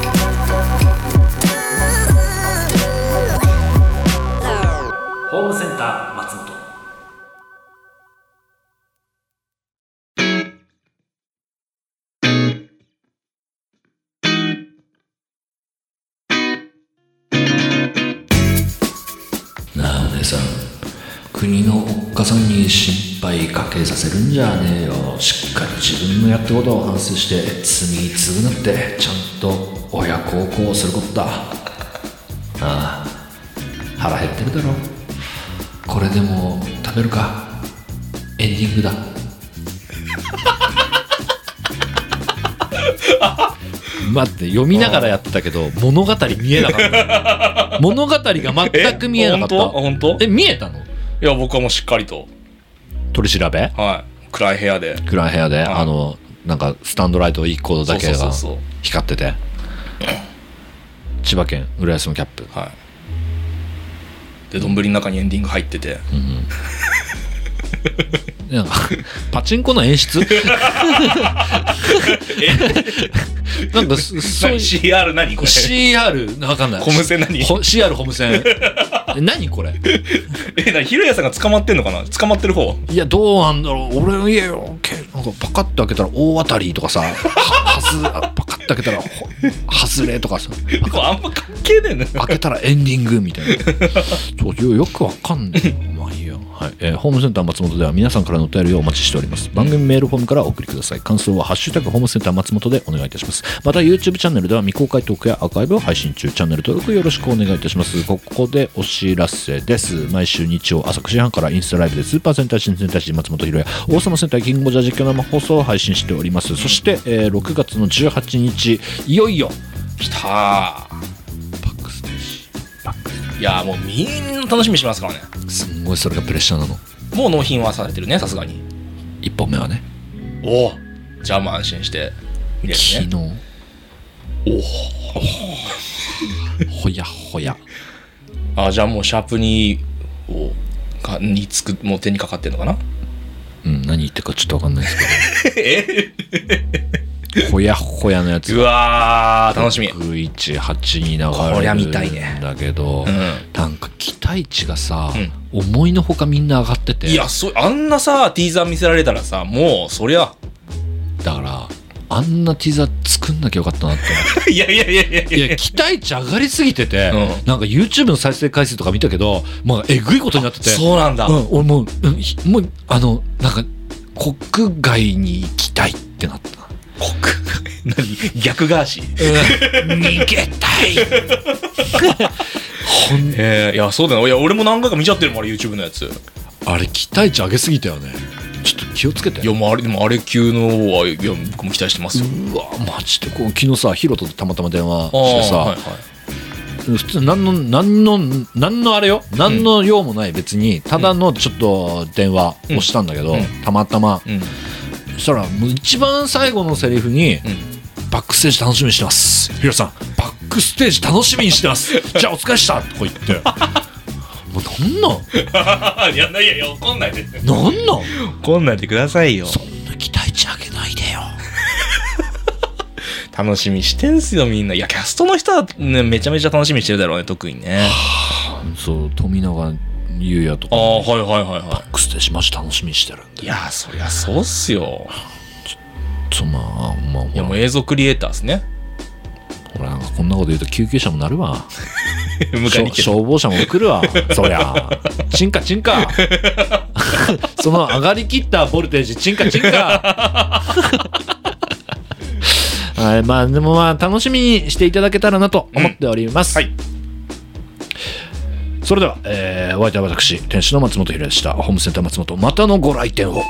国のおっかさんに心配かけさせるんじゃねえよ。しっかり自分のやったことを反省して罪償ってちゃんと親孝行することだ。ああ腹減ってるだろ。これでも食べるか。エンディングだ。待って読みながらやってたけど物語見えなかった。物語が全く見えなかった。本当？え見えたの？いや、僕はもうしっかりと。取り調べ？はい。暗い部屋で。暗い部屋で、い。あのなんかスタンドライト1個だけがそうそうそう光ってて？千葉県浦安のキャップ。はい。で、丼の中にエンディング入ってて。なんかパチンコの演出？なんかそそういう CR 何これ？CR わかんない。ホムセン何？ほ CR ホムセン。え何これ？え、な、ひろやさんが捕まってんのかな？捕まってる方いやどうなんだろう。俺の家よ。けなんかパカッと開けたら大当たりとかさははずあパカッと開けたらほ外れとかさ。あんま関係ねえね。開けたらエンディングみたいな。そうよよくわかんないよまあはい。えーホームセンター松本では皆さんからのお便りをお待ちしております。番組メールフォームからお送りください。感想は「ハッシュタグホームセンター松本」でお願いいたします。また YouTube チャンネルでは未公開トークやアーカイブを配信中。チャンネル登録よろしくお願いいたします。ここでお知らせです。毎週日曜朝9時半からインスタライブでスーパー戦隊新戦隊士松本ひろや王様戦隊キングボジャー実況生放送を配信しております。そして、えー6月の18日いよいよきたいやーもうみんな楽しみにしてますからね。すんごいそれがプレッシャーなの。もう納品はされてるねさすがに。1本目はね。お。おじゃあもう安心して。見れる昨ね。日ほやほや。あじゃあもうシャープにをかにつくもう手にかかってんのかな？うん何言ってるかちょっとわかんないですえけど ほやほやのやつ。うわー楽しみ。618に流れるねんだけど、うん。なんか期待値がさ、思いのほかみんな上がってて。いやそあんなさティーザー見せられたらさもうそりゃ。だからあんなティザー作んなきゃよかったなって。いやいやいやいやいいや期待値上がりすぎてて、うん。なんか YouTube の再生回数とか見たけどまあえぐいことになってて。そうなんだ、うん、俺もう、うんひもう、あの、なんか、国外に行きたいってなった。国 何？逆ガーシー。逃げたい。ほんえー、いやそうだよいや俺も何回か見ちゃってるもんあれ YouTube のやつ。あれ、期待値上げすぎたよね。ちょっと気をつけて。いやもうあれでもあれ級のはいや僕も期待してますよ。うわ、マジで、こう、昨日さ、ヒロトとたまたま電話あしてさ、ーはいはい。普通、なんの、なんの、なんのあれよ、なんの用もない別に、ただのちょっと電話をしたんだけど、うん。たまたま、うんそしたら、もう一番最後のセリフに、うん。バックステージ楽しみにしてます。ヒロさん、バックステージ楽しみにしてます。じゃあお疲れした。とか言って。もうなんなん？いやいやいや怒んないで。なんなん？怒んないでくださいよ。そんな期待値上げないでよ。楽しみしてんすよみんな。いやキャストの人はねめちゃめちゃ楽しみにしてるだろうね特にね。そう、富永優也とかああも、はいはいはいはバックステージマジ楽しみにしてるんで。いいやそりゃそうっすよそう、まあ、まあ、いやもう映像クリエイターっすねほらなんかこんなこと言うと救急車もなるわ。消防車も来るわ。そりゃ。チンカチンカ。その上がりきったボルテージ、チンカチンカ。はい、まあでもまあ楽しみにしていただけたらなと思っております。はいそれでは、えー、お相手は私、店主の松本ひろでした。ホームセンター松本、またのご来店を。